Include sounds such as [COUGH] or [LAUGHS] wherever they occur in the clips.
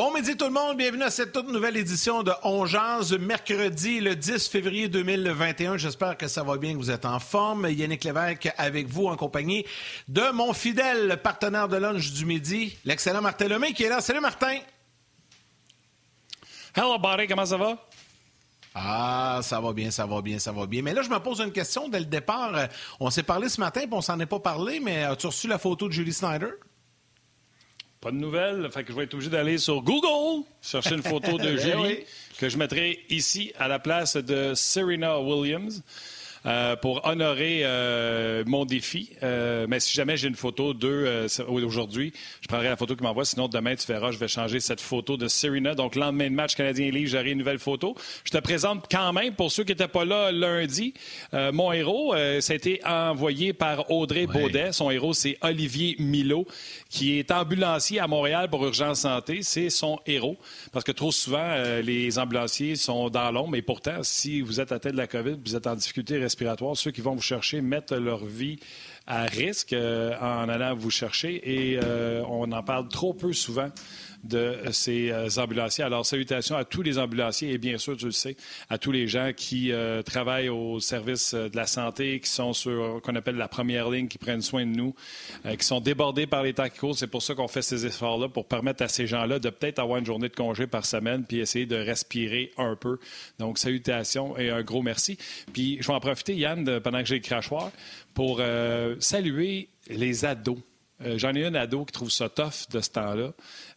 Bon midi tout le monde, bienvenue à cette toute nouvelle édition de On mercredi le 10 février 2021. J'espère que ça va bien, que vous êtes en forme. Yannick Lévesque avec vous en compagnie de mon fidèle partenaire de lunch du midi, l'excellent Martin Lemay qui est là. Salut Martin! Hello buddy, comment ça va? Ah, ça va bien, ça va bien, ça va bien. Mais là, je me pose une question dès le départ. On s'est parlé ce matin, puis on s'en est pas parlé, mais as-tu reçu la photo de Julie Snyder? Pas de nouvelles. Fait que je vais être obligé d'aller sur Google chercher une photo de [LAUGHS] eh Julie que je mettrai ici à la place de Serena Williams. Euh, pour honorer euh, mon défi. Euh, mais si jamais j'ai une photo d'eux aujourd'hui, je prendrai la photo qu'ils m'envoient. Sinon, demain, tu verras, je vais changer cette photo de Serena. Donc, lendemain de match Canadien-Livre, j'aurai une nouvelle photo. Je te présente quand même, pour ceux qui n'étaient pas là lundi, mon héros. ça a été envoyé par Audrey Baudet. Son héros, c'est Olivier Milo, qui est ambulancier à Montréal pour Urgence Santé. C'est son héros. Parce que trop souvent, les ambulanciers sont dans l'ombre. Et pourtant, si vous êtes atteint de la COVID, vous êtes en difficulté ceux qui vont vous chercher mettent leur vie à risque euh, en allant vous chercher et euh, on en parle trop peu souvent de ces euh, ambulanciers. Alors, salutations à tous les ambulanciers et bien sûr, tu le sais, à tous les gens qui travaillent au service de la santé, qui sont sur qu'on appelle la première ligne, qui prennent soin de nous, qui sont débordés par les temps. C'est pour ça qu'on fait ces efforts-là, pour permettre à ces gens-là de peut-être avoir une journée de congé par semaine, puis essayer de respirer un peu. Donc, salutations et un gros merci. Puis, je vais en profiter, Yann, pendant que j'ai le crachoir, pour euh, saluer les ados. Euh, j'en ai un ado qui trouve ça tough de ce temps-là.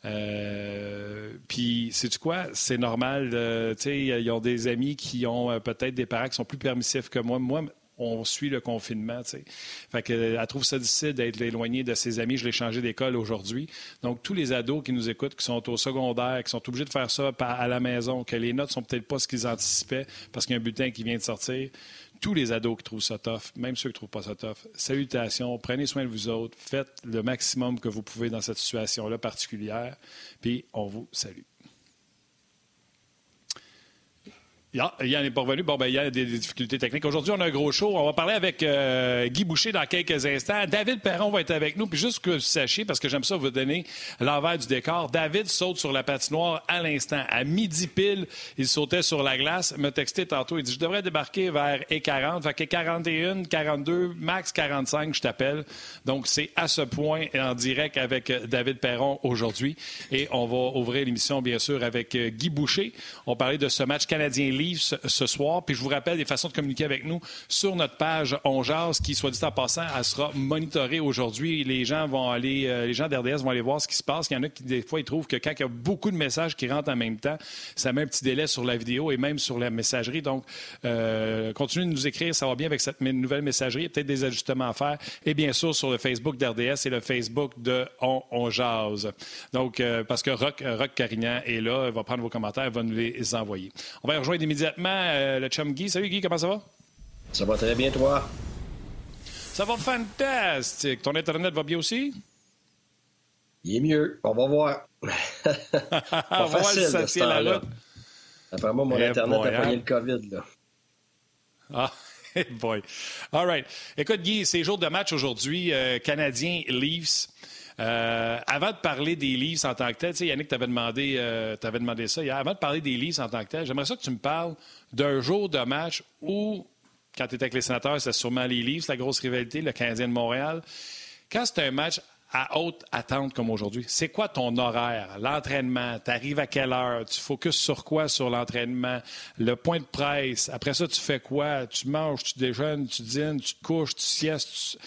Euh, puis, sais-tu quoi? C'est normal. tu sais, ils ont des amis qui ont peut-être des parents qui sont plus permissifs que moi. Moi, on suit le confinement. sais. Fait que, elle trouve ça difficile d'être éloignée de ses amis. Je l'ai changé d'école aujourd'hui. Donc, tous les ados qui nous écoutent, qui sont au secondaire, qui sont obligés de faire ça à la maison, que les notes sont peut-être pas ce qu'ils anticipaient parce qu'il y a un bulletin qui vient de sortir, tous les ados qui trouvent ça tough, même ceux qui ne trouvent pas ça tough, salutations, prenez soin de vous autres, faites le maximum que vous pouvez dans cette situation-là particulière, puis on vous salue. Yann n'est pas revenu. Bon, ben, il y a des, difficultés techniques. Aujourd'hui, on a un gros show. On va parler avec euh, Guy Boucher dans quelques instants. David Perron va être avec nous. Puis juste que vous sachiez, parce que j'aime ça vous donner l'envers du décor, David saute sur la patinoire à l'instant. À midi pile, il sautait sur la glace. Me textait tantôt. Il dit, je devrais débarquer vers E40. Fait que 41, 42, max 45, je t'appelle. Donc, c'est à ce point en direct avec David Perron aujourd'hui. Et on va ouvrir l'émission, bien sûr, avec euh, Guy Boucher. On parlait de ce match ce, soir. Puis je vous rappelle des façons de communiquer avec nous sur notre page On qui, soit dit en passant, elle sera monitorée aujourd'hui. Les gens vont aller, euh, les gens d'RDS vont aller voir ce qui se passe. Il y en a qui, des fois, ils trouvent que quand il y a beaucoup de messages qui rentrent en même temps, ça met un petit délai sur la vidéo et même sur la messagerie. Donc, euh, continuez de nous écrire. Ça va bien avec cette nouvelle messagerie. Peut-être des ajustements à faire. Et bien sûr, sur le Facebook d'RDS et le Facebook de On, Donc, euh, parce que Rock, Rock Carignan est là, il va prendre vos commentaires, il va nous les envoyer. On va rejoindre immédiatement euh, le chum Guy. Salut Guy, comment ça va? Ça va très bien, toi? Ça va fantastique. Ton Internet va bien aussi? Il est mieux. On va voir. [LAUGHS] On va voir si ça tient la route. Après moi, mon eh Internet a pogné hein? le COVID. Là. Ah, hey [LAUGHS] boy. All right. Écoute, Guy, c'est jour de match aujourd'hui. Euh, Canadien Leafs. Euh, avant de parler des Leafs en tant que tel, tu Yannick t'avait demandé, euh, demandé ça hier. Avant de parler des Leafs en tant que tel, j'aimerais ça que tu me parles d'un jour de match où, quand tu étais avec les sénateurs, c'était sûrement les Leafs, la grosse rivalité, le Canadien de Montréal. Quand c'est un match à haute attente comme aujourd'hui, c'est quoi ton horaire, l'entraînement? Tu arrives à quelle heure? Tu focuses sur quoi sur l'entraînement? Le point de presse? Après ça, tu fais quoi? Tu manges, tu déjeunes, tu dînes, tu te couches, tu siestes.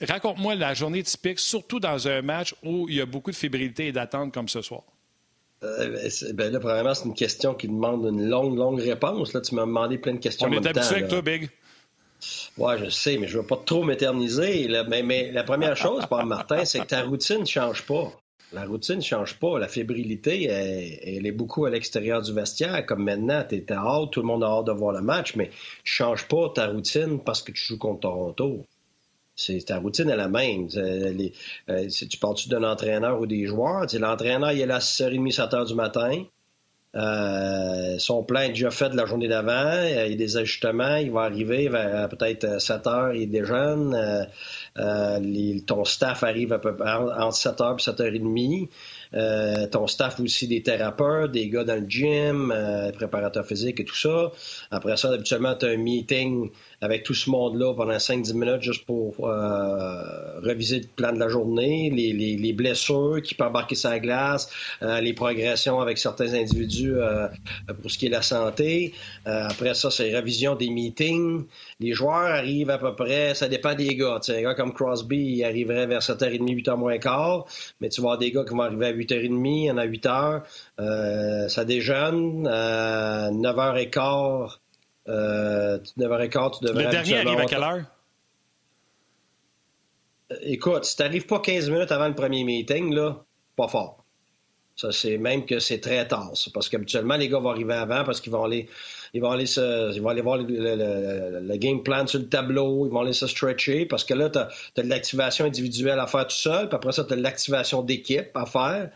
Raconte-moi la journée typique, surtout dans un match où il y a beaucoup de fébrilité et d'attente comme ce soir. Euh, ben, ben là, premièrement, c'est une question qui demande une longue, longue réponse. Là, tu m'as demandé plein de questions. On est habitué avec toi, Big. Oui, je sais, mais je ne veux pas trop m'éterniser. Mais, la première chose, Paul Martin, c'est que ta routine ne change pas. La routine ne change pas. La fébrilité, elle, est beaucoup à l'extérieur du vestiaire. Comme maintenant, tu es hâte, tout le monde a hâte de voir le match, mais tu ne changes pas ta routine parce que tu joues contre Toronto. C'est ta routine est la même. Euh, euh, tu parles-tu d'un entraîneur ou des joueurs, l'entraîneur il est là à 6h30, 7h du matin. Euh, son plan est déjà fait de la journée d'avant. Il y a des ajustements. Il va arriver vers peut-être 7 heures, il déjeune. ton staff arrive à peu entre 7 h et 7 h 30. ton staff aussi des thérapeutes, des gars dans le gym, préparateurs physiques et tout ça. Après ça, habituellement, tu as un meeting avec tout ce monde-là pendant 5-10 minutes juste pour euh, reviser le plan de la journée, les, les, les blessures qui peuvent embarquer sa glace, euh, les progressions avec certains individus euh, pour ce qui est la santé. Euh, après ça, c'est révision des meetings. Les joueurs arrivent à peu près, ça dépend des gars. un gars comme Crosby, il arriverait vers 7h30, 8h moins quart, mais tu vas avoir des gars qui vont arriver à 8h30, il y en a 8h. Euh, ça déjeune, 9h15 euh, 9h15, tu devrais... Le dernier arrive à quelle heure? Écoute, si tu n'arrives pas 15 minutes avant le premier meeting, là, pas fort. Ça, c'est même que c'est très tard. Parce qu'habituellement, les gars vont arriver avant parce qu'ils vont aller ils vont aller se, ils vont aller voir le, le, game plan sur le tableau, ils vont aller se stretcher parce que là, tu as, de l'activation individuelle à faire tout seul, puis après ça, tu as de l'activation d'équipe à faire.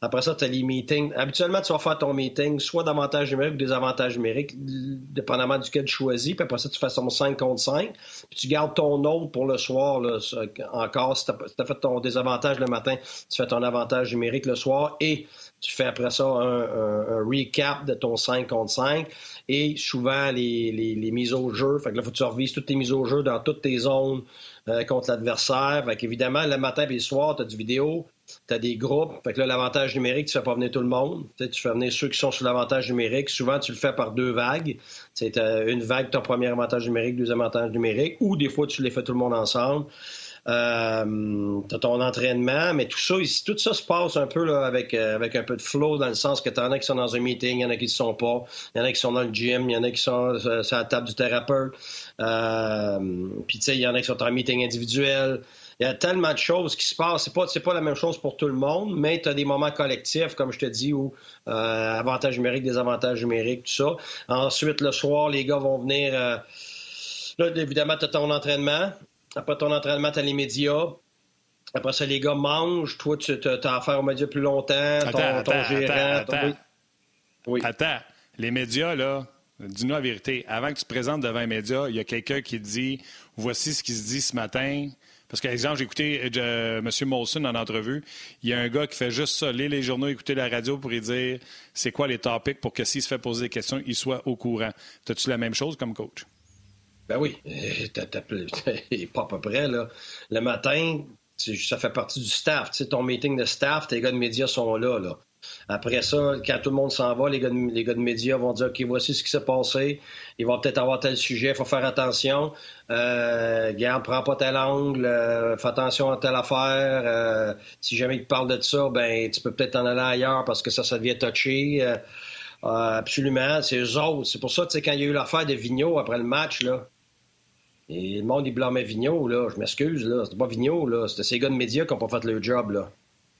Après ça, tu as les meetings. Habituellement, tu vas faire ton meeting soit d'avantages numériques ou des avantages numériques, dépendamment duquel tu choisis. Puis après ça, tu fais ton 5 contre 5. Puis tu gardes ton autre pour le soir. Là, encore, si tu as, fait ton désavantage le matin, tu fais ton avantage numérique le soir. Et tu fais après ça un, recap de ton 5 contre 5 et souvent les, les, mises au jeu. Fait que là, faut que tu revises toutes tes mises au jeu dans toutes tes zones euh, contre l'adversaire. Fait qu'évidemment, le matin et le soir, tu as du vidéo, tu as des groupes. Fait que là, l'avantage numérique, tu fais pas venir tout le monde. tu fais venir ceux qui sont sur l'avantage numérique. Souvent, tu le fais par deux vagues. Tu une vague, ton premier avantage numérique, deuxième avantage numérique. Ou des fois, tu les fais tout le monde ensemble. Euh, ton entraînement, mais tout ça, tout ça se passe un peu là, avec, euh, avec un peu de flow, dans le sens que tu en as qui sont dans un meeting, il y en a qui ne sont pas, il y en a qui sont dans le gym, il y en a qui sont euh, sur la table du thérapeute, euh, puis tu sais, il y en a qui sont en meeting individuel. Il y a tellement de choses qui se passent. C'est pas, pas la même chose pour tout le monde, mais tu as des moments collectifs, comme je te dis, où euh, avantages numériques, désavantages numériques, tout ça. Ensuite, le soir, les gars vont venir. Euh, là, évidemment, tu as ton entraînement. Après ton entraînement, tu as les médias. Après ça, les gars mangent. Toi, tu as affaire aux médias plus longtemps. Attends, ton, gérant. Attends, oui. attends, les médias, là, dis-nous la vérité. Avant que tu te présentes devant les médias, il y a quelqu'un qui dit voici ce qui se dit ce matin. Parce qu'exemple, j'ai écouté euh, M. Molson en entrevue. Il y a un gars qui fait juste ça, lire les journaux, écouter la radio pour lui dire c'est quoi les topics pour que s'il se fait poser des questions, il soit au courant. As-tu la même chose comme coach? Ben oui, [LAUGHS] [LAUGHS] pas à peu près. Là. Le matin, ça fait partie du staff. Tu sais, ton meeting de staff, tes gars de médias sont là. là. Après ça, quand tout le monde s'en va, les gars, de, les gars de médias vont dire OK, voici ce qui s'est passé. Ils vont peut-être avoir tel sujet, il faut faire attention. Euh, garde, prends pas tel angle, euh, fais attention à telle affaire. Euh, si jamais ils te parlent de ça, ben tu peux peut-être en aller ailleurs parce que ça, ça devient touché. Absolument, c'est eux autres. C'est pour ça, tu sais, quand il y a eu l'affaire de Vigneault après le match, là, et le monde, il blâmait Vigneault, là. Je m'excuse, là. C'était pas Vigneault, là. C'était ces gars de médias qui n'ont pas fait le job, là.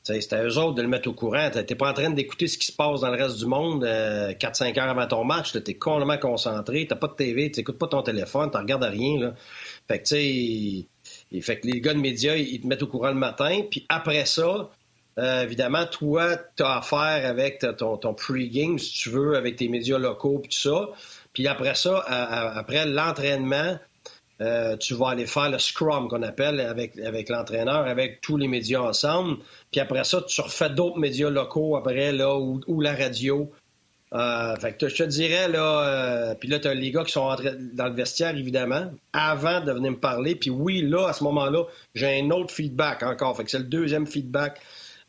C'était eux autres de le mettre au courant. T'es pas en train d'écouter ce qui se passe dans le reste du monde 4-5 euh, heures avant ton match. T'es complètement concentré. T'as pas de TV, t'écoutes pas ton téléphone, t'en regardes rien, là. Fait que, tu sais, fait que les gars de médias, ils te mettent au courant le matin. Puis après ça, euh, évidemment, toi, tu as affaire avec ton, ton pre-game, si tu veux, avec tes médias locaux, puis tout ça. Puis après ça, après l'entraînement, euh, tu vas aller faire le scrum qu'on appelle avec, avec l'entraîneur, avec tous les médias ensemble. Puis après ça, tu refais d'autres médias locaux après, là, ou, la radio. Euh, fait que je te dirais, là, euh, puis là, tu as les gars qui sont entrés dans le vestiaire, évidemment, avant de venir me parler. Puis oui, là, à ce moment-là, j'ai un autre feedback encore. Fait que c'est le deuxième feedback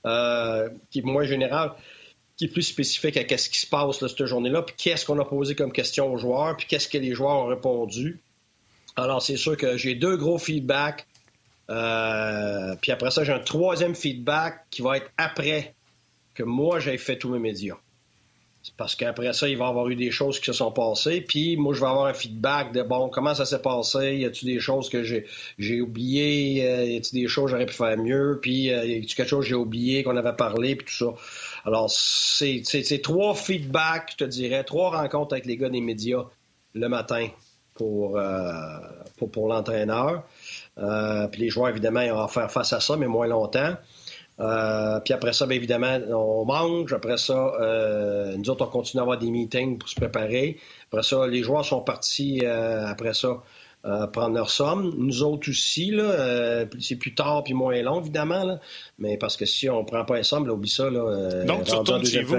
qui est moins général qui est plus spécifique à ce qui se passe là, cette journée-là, puis qu'est-ce qu'on a posé comme question aux joueurs, puis qu'est-ce que les joueurs ont répondu. Alors, c'est sûr que j'ai deux gros feedbacks. Euh, puis après ça, j'ai un troisième feedback qui va être après que moi, j'ai fait tous mes médias. Parce qu'après ça, il va y avoir eu des choses qui se sont passées. Puis moi, je vais avoir un feedback de bon, comment ça s'est passé? Y a-t-il des choses que j'ai, oubliées? Euh, y a-t-il des choses que j'aurais pu faire mieux? Puis euh, y a-t-il quelque chose que j'ai oublié, qu'on avait parlé? Puis tout ça. Alors, c'est trois feedbacks, je te dirais, trois rencontres avec les gars des médias le matin euh, pour, pour, l'entraîneur. Euh, puis les joueurs, évidemment, ils vont faire face à ça, mais moins longtemps. Euh, puis après ça, bien évidemment, on mange. Après ça, nous autres, on continue à avoir des meetings pour se préparer. Après ça, les joueurs sont partis après ça prendre leur somme. Nous autres aussi, là, c'est plus tard puis moins long, évidemment, là, mais parce que si on prend pas un somme, là, oublie ça. Là, Donc, tu retournes chez vous.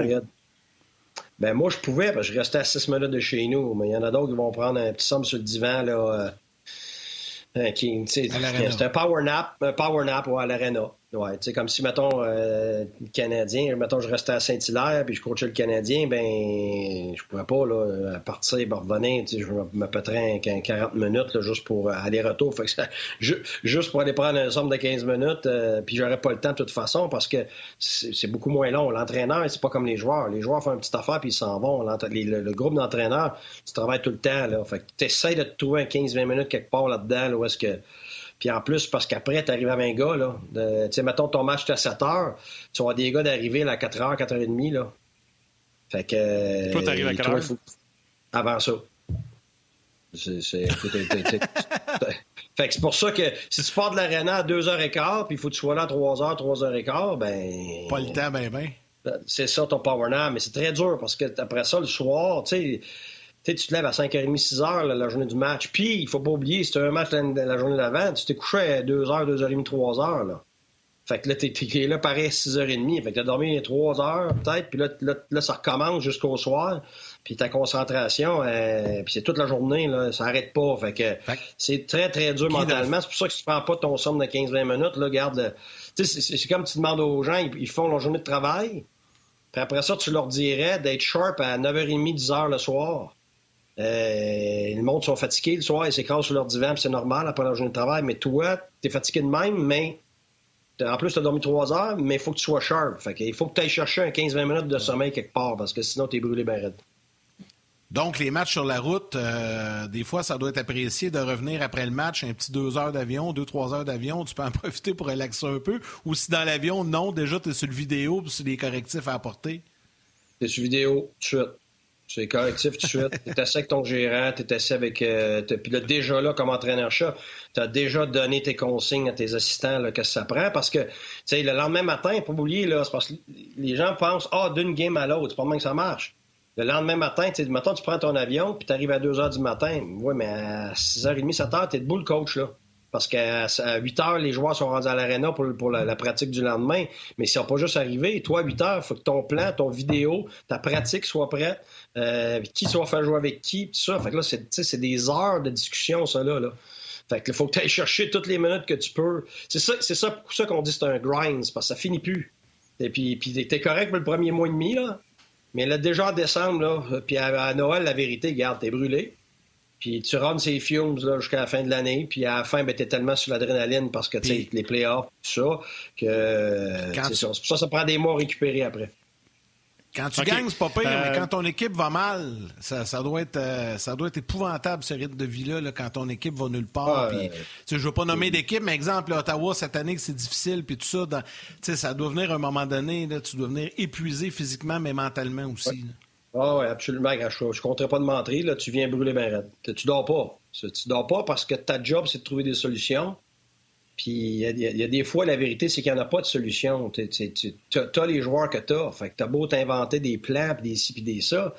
Ben moi, je pouvais, parce que je restais à 6 minutes de chez nous, mais il y en a d'autres qui vont prendre un petit somme sur le divan, là, euh, c'est un power nap, un power nap à l'Arena. Ouais, tu sais, comme si, mettons, euh, le Canadien, mettons, je restais à Saint-Hilaire puis je coachais le Canadien, ben, je pourrais pas, là, partir, ben, revenir, tu sais, je me pèterais 40 minutes, là, juste pour aller-retour. Fait que juste pour aller prendre un somme de 15 minutes, euh, puis j'aurais pas le temps de toute façon parce que c'est beaucoup moins long. L'entraîneur, c'est pas comme les joueurs. Les joueurs font une petite affaire puis ils s'en vont. Le, le, groupe d'entraîneurs, tu travailles tout le temps, là. Fait que t'essayes de te trouver un 15-20 minutes quelque part là-dedans, là, où est-ce que puis en plus, parce qu'après, tu arrives à 20 gars, là. Tu sais, mettons, ton match à 7 heures, tu vas des gars d'arriver à 4 h, 4 h 30, là. Fait que. Toi, t'arrives à quelle heure? Avant ça. C'est. [LAUGHS] fait que c'est pour ça que si tu pars de l'aréna à 2h15, puis il faut que tu sois là à 3h, 3h15, ben. Pas le temps, ben, ben. C'est ça ton power nap, mais c'est très dur parce que après ça, le soir, tu sais tu tu te lèves à 5h30, 6h la journée du match. Puis, il faut pas oublier, c'était un match la, journée d'avant, tu t'es couché à 2h, 2h30, 3h. Là. Fait que là, t'es, es là pareil à 6h30. Fait que t'as dormi 3 h peut-être, puis là, là, ça recommence jusqu'au soir. Puis ta concentration, euh, puis c'est toute la journée, là, ça arrête pas. Fait que, c'est très, très dur mentalement. C'est pour ça que si tu prends pas ton somme de 15-20 minutes, là, garde... C'est, c'est comme tu demandes aux gens, ils, font leur journée de travail. Puis après ça, tu leur dirais d'être sharp à 9h30, 10h le soir. Euh, le monde sont fatigués le soir, ils s'écrasent sur leur divan, c'est normal après la journée de travail. Mais toi, tu es fatigué de même, mais en plus, tu as dormi trois heures, mais il faut que tu sois sharp. Fait il faut que tu ailles chercher un 15-20 minutes de sommeil quelque part, parce que sinon, tu es brûlé bien raide. Donc, les matchs sur la route, euh, des fois, ça doit être apprécié de revenir après le match, un petit deux heures d'avion, deux, trois heures d'avion. Tu peux en [LAUGHS] profiter pour relaxer un peu. Ou si dans l'avion, non, déjà, tu es sur le vidéo, puis c'est des correctifs à apporter. Tu es sur vidéo, tout de suite. C'est correctif tout de suite. Tu es assis avec ton gérant, tu es assis avec. Euh, puis là, déjà là, comme entraîneur-chat, tu as déjà donné tes consignes à tes assistants, là, que ça prend? Parce que, tu sais, le lendemain matin, pas oublier, là, c'est parce que les gens pensent, ah, d'une game à l'autre, c'est pas mal que ça marche. Le lendemain matin, tu sais, tu prends ton avion, puis tu arrives à 2 h du matin. Oui, mais à 6h30, 7 h, tu es debout le coach, là. Parce qu'à 8 heures, les joueurs sont rendus à l'aréna pour, pour la, pratique du lendemain. Mais si on pas juste arrivé. Toi, à 8 heures, il faut que ton plan, ton vidéo, ta pratique soit prête. Euh, qui soit faire jouer avec qui, tout ça. Fait que là, c'est des heures de discussion, ça, là. Fait que faut que tu ailles chercher toutes les minutes que tu peux. C'est ça, c'est ça pour ça qu'on dit que c'est un grind, parce que ça finit plus. Et puis, puis t'es correct pour le premier mois et demi, là. Mais là, déjà en décembre, là, puis à, Noël, la vérité, garde, t'es brûlé. Puis tu rentres ces fumes jusqu'à la fin de l'année. Puis à la fin, ben, t'es tellement sur l'adrénaline parce que tu les playoffs, tout ça, que c'est ça ça prend des mois à récupérer après. Quand tu gagnes, c'est pas pire, mais euh, quand ton équipe va mal, ça, doit, être, euh, ça doit être épouvantable, ce rythme de vie-là, quand ton équipe va nulle part. Je ne veux pas nommer d'équipe, mais exemple, Ottawa, cette année, c'est difficile, puis tout ça, dans, ça doit venir à un moment donné, là, tu dois venir épuisé physiquement, mais mentalement aussi. Ah oui, absolument. Je ne compterais pas de mentir. Là, tu viens brûler ben raide. Tu dors pas. Tu dors pas parce que ta job, c'est de trouver des solutions. Puis il y, a des fois, la vérité, c'est qu'il n'y en a pas de solution. Tu as, les joueurs que tu as. Fait que tu as beau t'inventer des plans, puis des ci, puis des ça.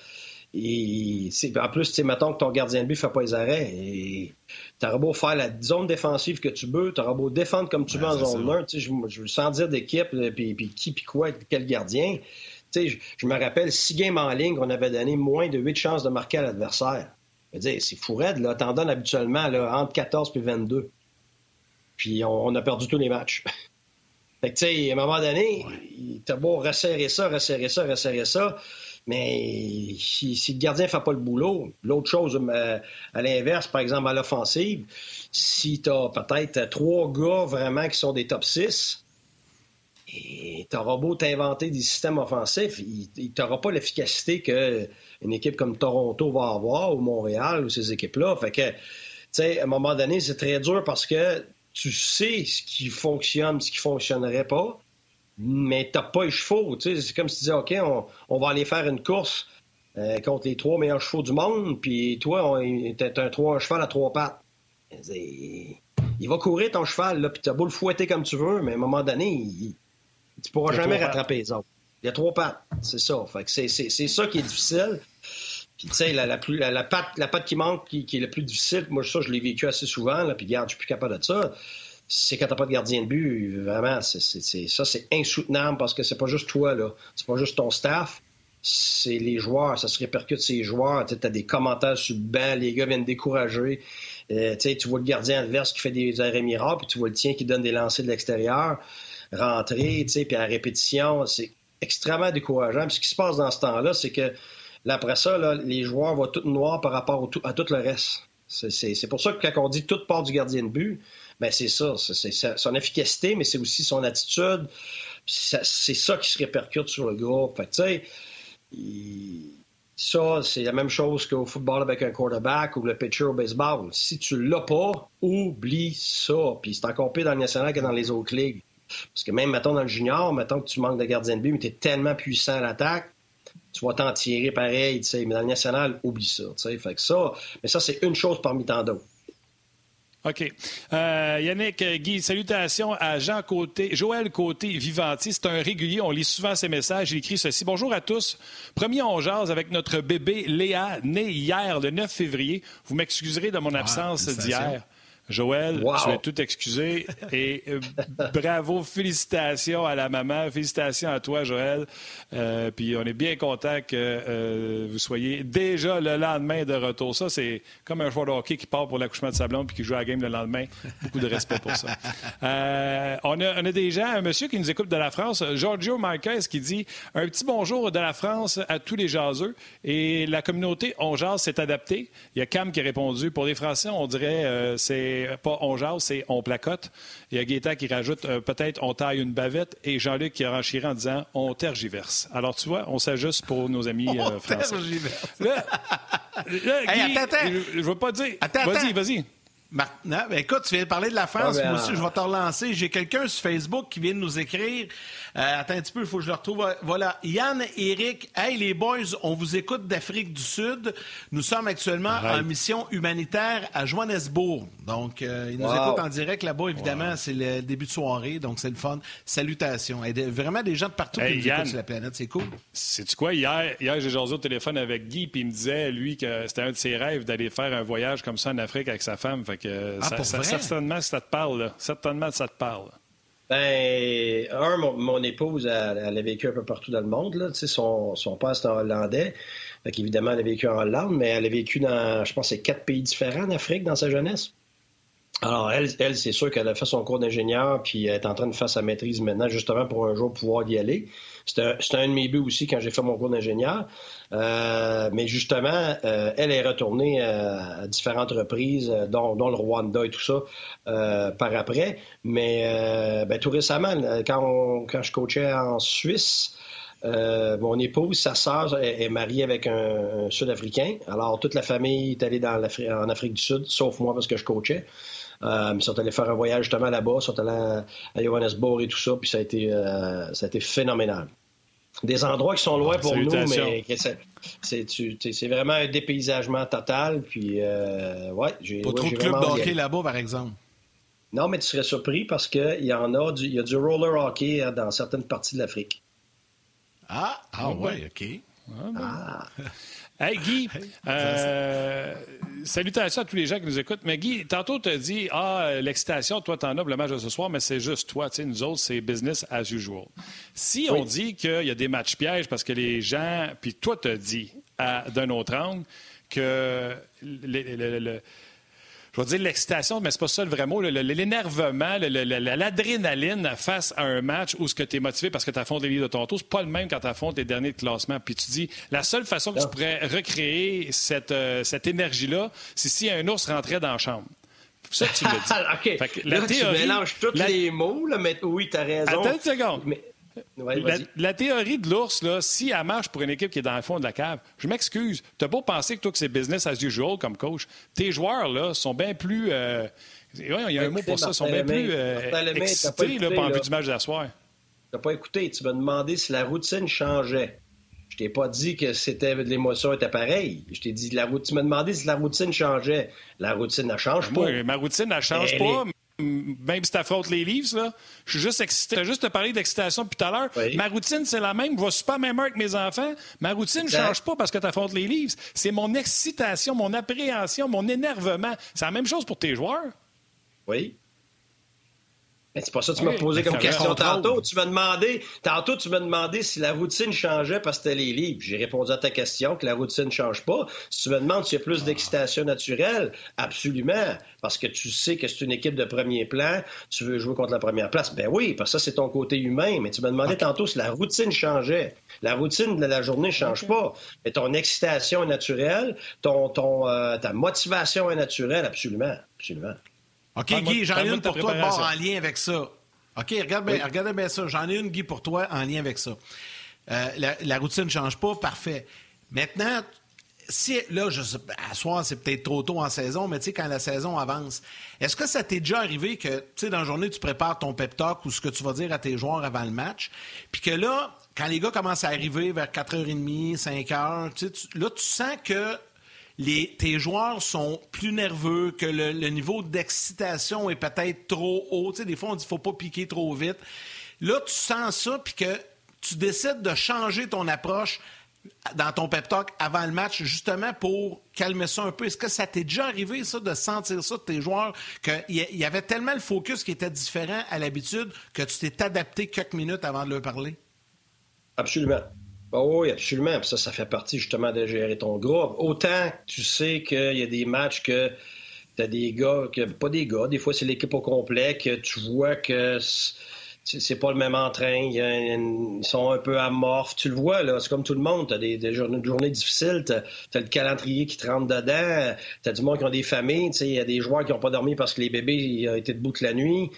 Et en plus, tu mettons que ton gardien de but ne fait pas les arrêts. Et t'auras beau faire la zone défensive que tu veux, t'auras beau défendre comme tu veux en zone 1. Je, je veux sans dire d'équipe, puis, puis qui, puis quoi, quel gardien. Je, je me rappelle, six games en ligne, on avait donné moins de huit chances de marquer à l'adversaire. C'est fou raide, là. T'en donnes habituellement là, entre 14 et 22. Puis on, a perdu tous les matchs. [LAUGHS] fait que, tu sais, à un moment donné, ouais. t'as beau resserrer ça, resserrer ça, resserrer ça, mais si, le gardien ne fait pas le boulot, l'autre chose, euh, à l'inverse, par exemple, à l'offensive, si t'as peut-être trois gars vraiment qui sont des top 6, et t'auras beau t'inventer des systèmes offensifs, il t'aura pas l'efficacité qu'une équipe comme Toronto va avoir, ou Montréal, ou ces équipes-là. Fait que, tu sais, à un moment donné, c'est très dur parce que tu sais ce qui fonctionne, ce qui fonctionnerait pas, mais t'as pas les chevaux. C'est comme si tu disais, OK, on, va aller faire une course euh, contre les trois meilleurs chevaux du monde, puis toi, t'es un, trois, cheval à trois pattes. Il va courir ton cheval, là, puis t'as beau le fouetter comme tu veux, mais à un moment donné, il, tu pourras jamais rattraper les autres. Il y a trois pattes, c'est ça. Fait que c'est ça qui est difficile. Puis, tu sais, la, la, la, la, patte, la qui manque, qui, est le plus difficile, moi, ça, je l'ai vécu assez souvent, là, puis regarde, je suis plus capable de ça. C'est quand t'as pas de gardien de but, vraiment, ça, c'est insoutenable parce que c'est pas juste toi, là. C'est pas juste ton staff, c'est les joueurs. Ça se répercute sur les joueurs. Tu as des commentaires sur le banc, les gars viennent décourager. Euh, tu vois le gardien adverse qui fait des arrêts miracles, puis tu vois le tien qui donne des lancers de l'extérieur, rentrer, puis à répétition. C'est extrêmement décourageant. Puis ce qui se passe dans ce temps-là, c'est que là, après ça, les joueurs vont tout noir par rapport à tout le reste. C'est pour ça que quand on dit toute part du gardien de but, ben c'est ça, c'est son efficacité, mais c'est aussi son attitude. C'est ça qui se répercute sur le groupe. Ça, c'est la même chose qu'au football avec un quarterback ou le pitcher au baseball. Si tu l'as pas, oublie ça. Puis c'est encore pire dans le national que dans les autres ligues. Parce que même, mettons, dans le junior, mettons que tu manques de gardien de but, mais tu es tellement puissant à l'attaque, tu vas t'en tirer pareil, mais dans le national, oublie ça, Fait que ça, mais ça, c'est une chose parmi tant d'autres. OK. Euh, Yannick, euh, Guy, salutations à Jean Côté, Joël Côté Vivanti. C'est un régulier. On lit souvent ses messages. Il écrit ceci. Bonjour à tous. Premier on jase avec notre bébé Léa, né hier, le 9 février. Vous m'excuserez de mon absence d'hier. Joël, tu es tout excusé. Et euh, bravo, félicitations à la maman, félicitations à toi, Joël. Euh, puis on est bien content que euh, vous soyez déjà le lendemain de retour. Ça, c'est comme un joueur de hockey qui part pour l'accouchement de Sablon puis qui joue à la game le lendemain. Beaucoup de respect pour ça. [LAUGHS] on, a, on a déjà un monsieur qui nous écoute de la France, Giorgio Marquez, qui dit un petit bonjour de la France à tous les jaseux. Et la communauté On Jase s'est adaptée. Il y a Cam qui a répondu. Pour les Français, on dirait c'est pas on jase, c'est on placote. Il y a Gaétan qui rajoute euh, peut-être on taille une bavette et Jean-Luc qui a renchiré en disant on tergiverse. Alors tu vois, on s'ajuste pour nos amis euh, français. Là, Je, ne veux pas dire. Vas-y, vas-y. Maintenant, ben, écoute, tu viens de parler de la France. Ah, moi aussi, je vais te relancer. J'ai quelqu'un sur Facebook qui vient de nous écrire. Euh, attends un petit peu, il faut que je le retrouve. Voilà. Yann, Eric, hey les boys, on vous écoute d'Afrique du Sud. Nous sommes actuellement en mission humanitaire à Johannesburg. Donc, euh, ils nous écoutent en direct là-bas, évidemment. C'est le début de soirée, donc c'est le fun. Salutations. vraiment des gens de partout qui nous écoutent sur la planète. C'est cool. C'est-tu quoi? Hier, hier j'ai jasé au téléphone avec Guy, puis il me disait, lui, que c'était un de ses rêves d'aller faire un voyage comme ça en Afrique avec sa femme. Fait que ah, ça, certainement, ça te parle. Là. Certainement, ça te parle. Ben, un, mon, épouse, elle, a vécu un peu partout dans le monde. Là. Son, son père, c'était hollandais. Fait évidemment, elle a vécu en Hollande, mais elle a vécu dans, je pense, c'est quatre pays différents en Afrique dans sa jeunesse. Alors, elle, elle c'est sûr qu'elle a fait son cours d'ingénieur, puis elle est en train de faire sa maîtrise maintenant, justement pour un jour pouvoir y aller. C'était un, un, de mes buts aussi quand j'ai fait mon cours d'ingénieur. Euh, mais justement, euh, elle est retournée euh, à différentes reprises, dont, le Rwanda et tout ça, par après. Mais ben, tout récemment, quand, quand je coachais en Suisse, mon épouse, sa sœur est, mariée avec un, Sud-Africain. Alors, toute la famille est allée dans en Afrique du Sud, sauf moi parce que je coachais. Ils sont allés faire un voyage justement là-bas, ils sont allés à, Johannesburg et tout ça, puis ça a été, ça a été phénoménal des endroits qui sont loin pour nous, mais c'est vraiment un dépaysagement total. Puis, euh, ouais, j'ai. Pas trop de clubs de hockey là-bas, par exemple. Non, mais tu serais surpris parce qu'il y en a du, il y a du roller hockey hein, dans certaines parties de l'Afrique. Ah, ah ouais, OK. Ah, ben. [LAUGHS] ah. Hey Guy, euh, salutations à tous les gens qui nous écoutent. Mais Guy, tantôt tu as dit Ah, l'excitation, toi t'en as le match de ce soir, mais c'est juste toi. Tu sais, nous autres, c'est business as usual. Si on dit qu'il y a des matchs pièges parce que les gens, puis toi tu as dit d'un autre angle que le, je vais dire l'excitation, mais c'est pas ça le vrai mot, l'énervement, l'adrénaline face à un match où ce que tu es motivé parce que tu affrontes les livres de ton tour, c'est pas le même quand tu affrontes les derniers de classement. Puis tu dis, la seule façon que tu pourrais recréer cette, euh, cette énergie-là, c'est si un ours rentrait dans la chambre. Ça, tu l'as dit. [LAUGHS] la théorie, tu mélanges tous les mots, là, mais oui, tu as raison. Attends une seconde la, théorie de l'ours, là, si elle marche pour une équipe qui est dans le fond de la cave, je m'excuse. Tu pas penser que toi, que c'est business as usual comme coach. Tes joueurs, là, sont bien plus. Euh, il y a un mot pour ça. sont bien plus euh, excités là, pendant du match d'asseoir. Tu n'as pas écouté. Tu m'as demandé si la routine changeait. Je t'ai pas dit que c'était l'émotion était pareille. Je t'ai dit la routine. Tu m'as demandé si la routine changeait. La routine ne change pas. Oui, ma routine ne change pas. Même si t'affrontes les Leafs, là, je suis juste excité. J'ai juste te parler d'excitation depuis tout à l'heure. Ma routine, c'est la même. Je vais super même heure avec mes enfants. Ma routine ne change pas parce que tu affrontes les Leafs. C'est mon excitation, mon appréhension, mon énervement. C'est la même chose pour tes joueurs. Oui. Mais c'est pas ça que tu m'as posé comme question tantôt. Tu m'as demandé, tantôt, tu m'as demandé si la routine changeait parce que c'était les livres. J'ai répondu à ta question que la routine ne change pas. Si tu me demandes s'il y a plus d'excitation naturelle, absolument. Parce que tu sais que c'est une équipe de premier plan, tu veux jouer contre la première place. Ben oui, parce que ça, c'est ton côté humain. Mais tu m'as demandé tantôt si la routine changeait. La routine de la journée ne change pas. Mais ton excitation est naturelle, ton, ton, euh, ta motivation est naturelle, absolument. Absolument. OK, Guy, j'en ai une pour toi bord en lien avec ça. OK, regarde bien, regardez bien ça. J'en ai une, Guy, pour toi en lien avec ça. Euh, la, routine ne change pas, parfait. Maintenant, si, là, je sais, à soir, c'est peut-être trop tôt en saison, mais tu sais, quand la saison avance, est-ce que ça t'est déjà arrivé que, tu sais, dans la journée, tu prépares ton pep talk ou ce que tu vas dire à tes joueurs avant le match, puis que là, quand les gars commencent à arriver vers 4h30, 5h, tu là, tu sens que tes joueurs sont plus nerveux, que le, niveau d'excitation est peut-être trop haut. Tu sais, des fois, on dit faut pas piquer trop vite. Là, tu sens ça, puis que tu décides de changer ton approche dans ton pep talk avant le match, justement pour calmer ça un peu. Est-ce que ça t'est déjà arrivé, ça, de sentir ça de tes joueurs, qu'il y avait tellement le focus qui était différent à l'habitude que tu t'es adapté quelques minutes avant de leur parler? Absolument. Ah oui, absolument. ça, ça fait partie justement de gérer ton groupe. Autant tu sais qu'il y a des matchs que tu as des gars, que, pas des gars, des fois c'est l'équipe au complet, que tu vois que c'est pas le même entrain, ils sont un peu amorphes. Tu le vois, là, c'est comme tout le monde. Tu as des, journées, difficiles, tu as, le calendrier qui te rentre dedans, tu as du monde qui ont des familles, il y a des joueurs qui n'ont pas dormi parce que les bébés ont été debout toute la nuit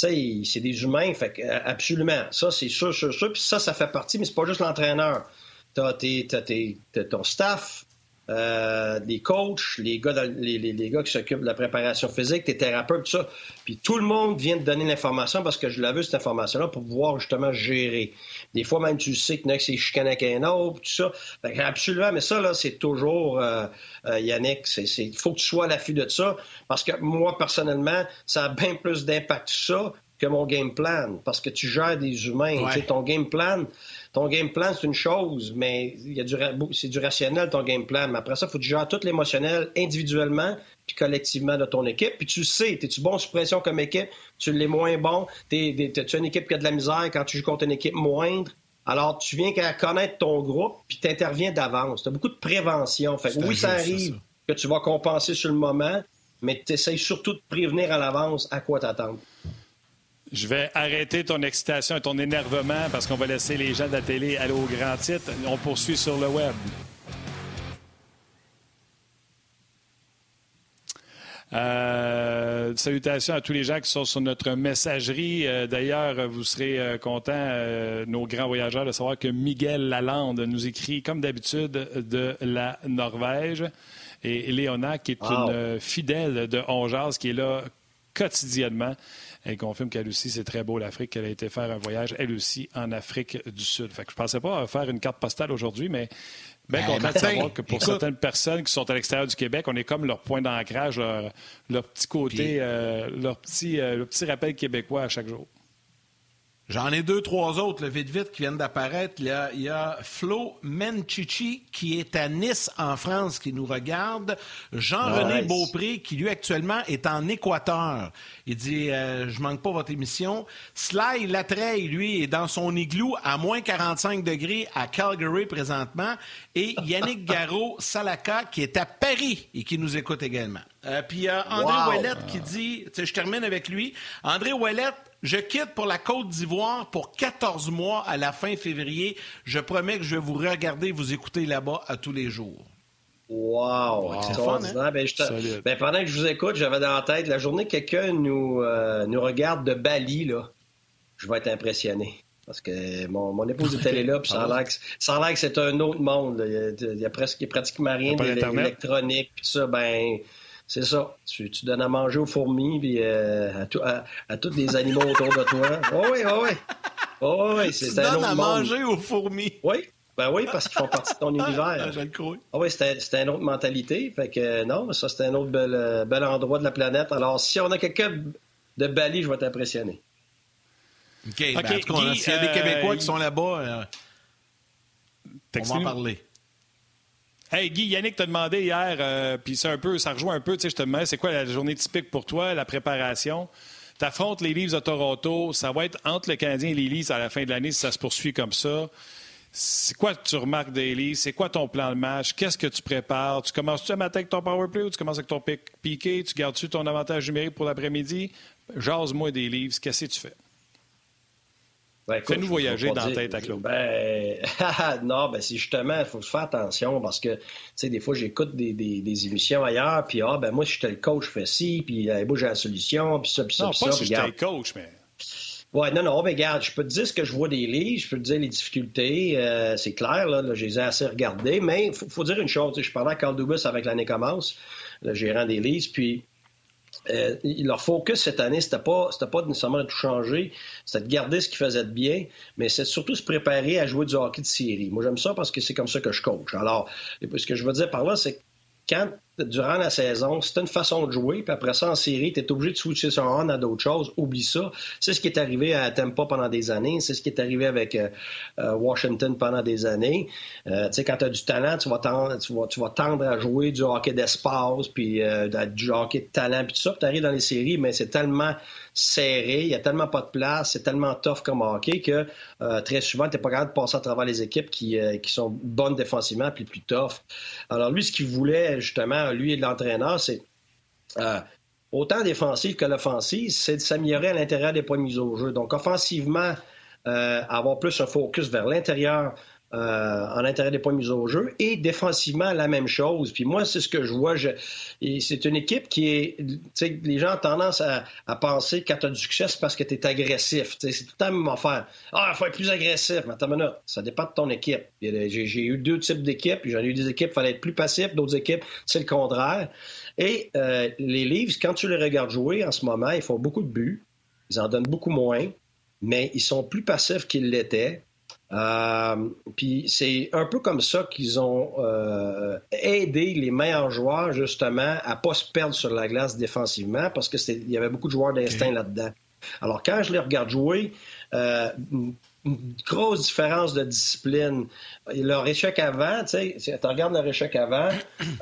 c'est des humains, fait euh, absolument. Ça, c'est sûr, sûr, sûr. Puis ça, ça fait partie, mais c'est pas juste l'entraîneur. T'as, as, ton staff, euh, les coachs, les gars, les, les, gars qui s'occupent de la préparation physique, tes thérapeutes, tout ça. Puis tout le monde vient te donner l'information parce que je l'avais, cette information-là, pour pouvoir justement gérer. Des fois, même, tu sais que c'est chicane avec un autre, tout ça. absolument, mais ça, là, c'est toujours, euh, euh, Yannick, il faut que tu sois à l'affût de ça parce que moi, personnellement, ça a bien plus d'impact ça que mon game plan parce que tu gères des humains. Ton game plan, ton game plan, c'est une chose, mais c'est du rationnel, ton game plan. Mais après ça, il faut que tu gères tout l'émotionnel individuellement puis collectivement de ton équipe. Puis tu sais, es-tu bon sous pression comme équipe? Tu l'es moins bon? T'es-tu une équipe qui a de la misère quand tu joues contre une équipe moindre? Alors, tu viens qu'à connaître ton groupe, puis tu interviens d'avance. Tu as beaucoup de prévention. Fait oui, ça arrive que tu vas compenser sur le moment, mais tu essaies surtout de prévenir à l'avance à quoi t'attendre. Je vais arrêter ton excitation et ton énervement parce qu'on va laisser les gens de la télé aller au grand titre. On poursuit sur le web. Euh, salutations à tous les gens qui sont sur notre messagerie. Euh, d'ailleurs, vous serez euh, contents, nos grands voyageurs, de savoir que Miguel Lalande nous écrit, comme d'habitude, de la Norvège. Et Léona, qui est une fidèle de Ongeas, qui est là quotidiennement. Elle confirme qu'elle aussi, c'est très beau l'Afrique, qu'elle a été faire un voyage, elle aussi, en Afrique du Sud. Fait que je ne pensais pas faire une carte postale aujourd'hui, mais bien ben, content de savoir que pour certaines personnes qui sont à l'extérieur du Québec, on est comme leur point d'ancrage, leur, petit côté, euh, leur, petit, euh, leur petit rappel québécois à chaque jour. J'en ai deux, trois autres, le vite, vite, qui viennent d'apparaître. Il, y a, Flo Menchichi, qui est à Nice, en France, qui nous regarde. Jean-René Beaupré, qui lui, actuellement, est en Équateur. Il dit euh, Je manque pas votre émission. Sly Latreille, lui, est dans son igloo à moins 45 degrés à Calgary présentement. Et [LAUGHS] Yannick Garot Salaka, qui est à Paris et qui nous écoute également. Euh, puis il y a André Ouellette qui dit Je termine avec lui. André Ouellette je quitte pour la Côte d'Ivoire pour 14 mois à la fin février. Je promets que je vais vous regarder, vous écouter là-bas à tous les jours. Wow, extraordinaire. Ben, ben, pendant que je vous écoute, j'avais dans la tête la journée que quelqu'un nous, euh, nous regarde de Bali, là, je vais être impressionné. Parce que mon, mon épouse est allée là, puis ça a l'air que, c'est un autre monde. Il, y a, presque, pratiquement rien d'électronique, puis ça, ben c'est ça. Tu, donnes à manger aux fourmis puis euh, à, à, tous les animaux autour de toi. [LAUGHS] Oh oui, oh oui. Oh oui, c'est un autre à manger aux fourmis. Oui. Ben oui, parce qu'ils font partie de ton [LAUGHS] univers. Ah, je le crois. Ah oui, c'était une autre mentalité. Fait que non, ça, c'était un autre bel, bel endroit de la planète. Alors, si on a quelqu'un de Bali, je vais t'impressionner. OK. Ben, en tout cas, s'il y a des Québécois qui sont là-bas, on va en parler. Hey Guy, Yannick t'a demandé hier, euh, puis c'est un peu, ça rejoint un peu, tu sais, je te demandais, c'est quoi la journée typique pour toi, la préparation? Tu affrontes les Leafs de Toronto, ça va être entre le Canadien et les Leafs à la fin de l'année si ça se poursuit comme ça. C'est quoi que tu remarques des Leafs? C'est quoi ton plan de match? Qu'est-ce que tu prépares? Tu commences-tu à matin avec ton power play ou tu commences avec ton piqué? Tu gardes-tu ton avantage numérique pour l'après-midi? Jase-moi des Leafs, qu'est-ce que tu fais? Ben, Fais-nous voyager dans la tête à Claude. Ben, [LAUGHS] non, ben c'est justement, il faut faire attention parce que, tu sais, des fois, j'écoute des, des, émissions ailleurs, puis ah, ben moi, si j'étais le coach, je fais ci, puis euh, moi, j'ai la solution, puis ça, puis ça, non, puis pas ça. si j'étais le coach, mais... Ouais, non, non, mais regarde, je peux te dire ce que je vois des livres, je peux te dire les difficultés, euh, c'est clair, là, là, je les ai assez regardés, mais il faut, faut, dire une chose, je parlais à Carl Dubus avec l'année commence, le gérant des livres, puis euh, leur focus cette année, c'était pas, c'était pas nécessairement de tout changer, c'était de garder ce qu'ils faisaient de bien, mais c'est surtout se préparer à jouer du hockey de série. Moi, j'aime ça parce que c'est comme ça que je coach. Alors, ce que je veux dire par là, c'est quand durant la saison, c'est une façon de jouer, puis après ça, en série, tu es obligé de switcher son on à d'autres choses. Oublie ça. C'est ce qui est arrivé à Tampa pendant des années. C'est ce qui est arrivé avec euh, euh, Washington pendant des années. Euh, tu sais, quand tu as du talent, tu vas, tendre, à jouer du hockey d'espace, puis du hockey de talent, puis tout ça. Tu arrives dans les séries, mais c'est tellement serré, il n'y a tellement pas de place, c'est tellement tough comme hockey que très souvent, tu n'es pas capable de passer à travers les équipes qui, qui sont bonnes défensivement, puis plus tough. Alors lui, ce qu'il voulait, justement, lui et l'entraîneur, c'est euh, autant défensif que l'offensive, c'est de s'améliorer à l'intérieur des points de mise au jeu. Donc, offensivement, euh, avoir plus un focus vers l'intérieur, euh, en intérêt des points mis au jeu. Et défensivement, la même chose. Puis moi, c'est ce que je vois. c'est une équipe qui est. Les gens ont tendance à, penser que quand tu as du succès, c'est parce que tu es agressif. c'est tout le temps la même affaire. Ah, il faut être plus agressif. Mais attends Ça dépend de ton équipe. J'ai eu deux types d'équipes. J'en ai eu des équipes, il fallait être plus passif. D'autres équipes, c'est le contraire. Et euh, les Leafs, quand tu les regardes jouer en ce moment, ils font beaucoup de buts. Ils en donnent beaucoup moins. Mais ils sont plus passifs qu'ils l'étaient. Euh, puis c'est un peu comme ça qu'ils ont euh, aidé les meilleurs joueurs justement à pas se perdre sur la glace défensivement parce que il y avait beaucoup de joueurs d'instinct là-dedans. Alors quand je les regarde jouer, euh, une grosse différence de discipline. Leur échec avant, tu sais, tu regardes leur échec avant,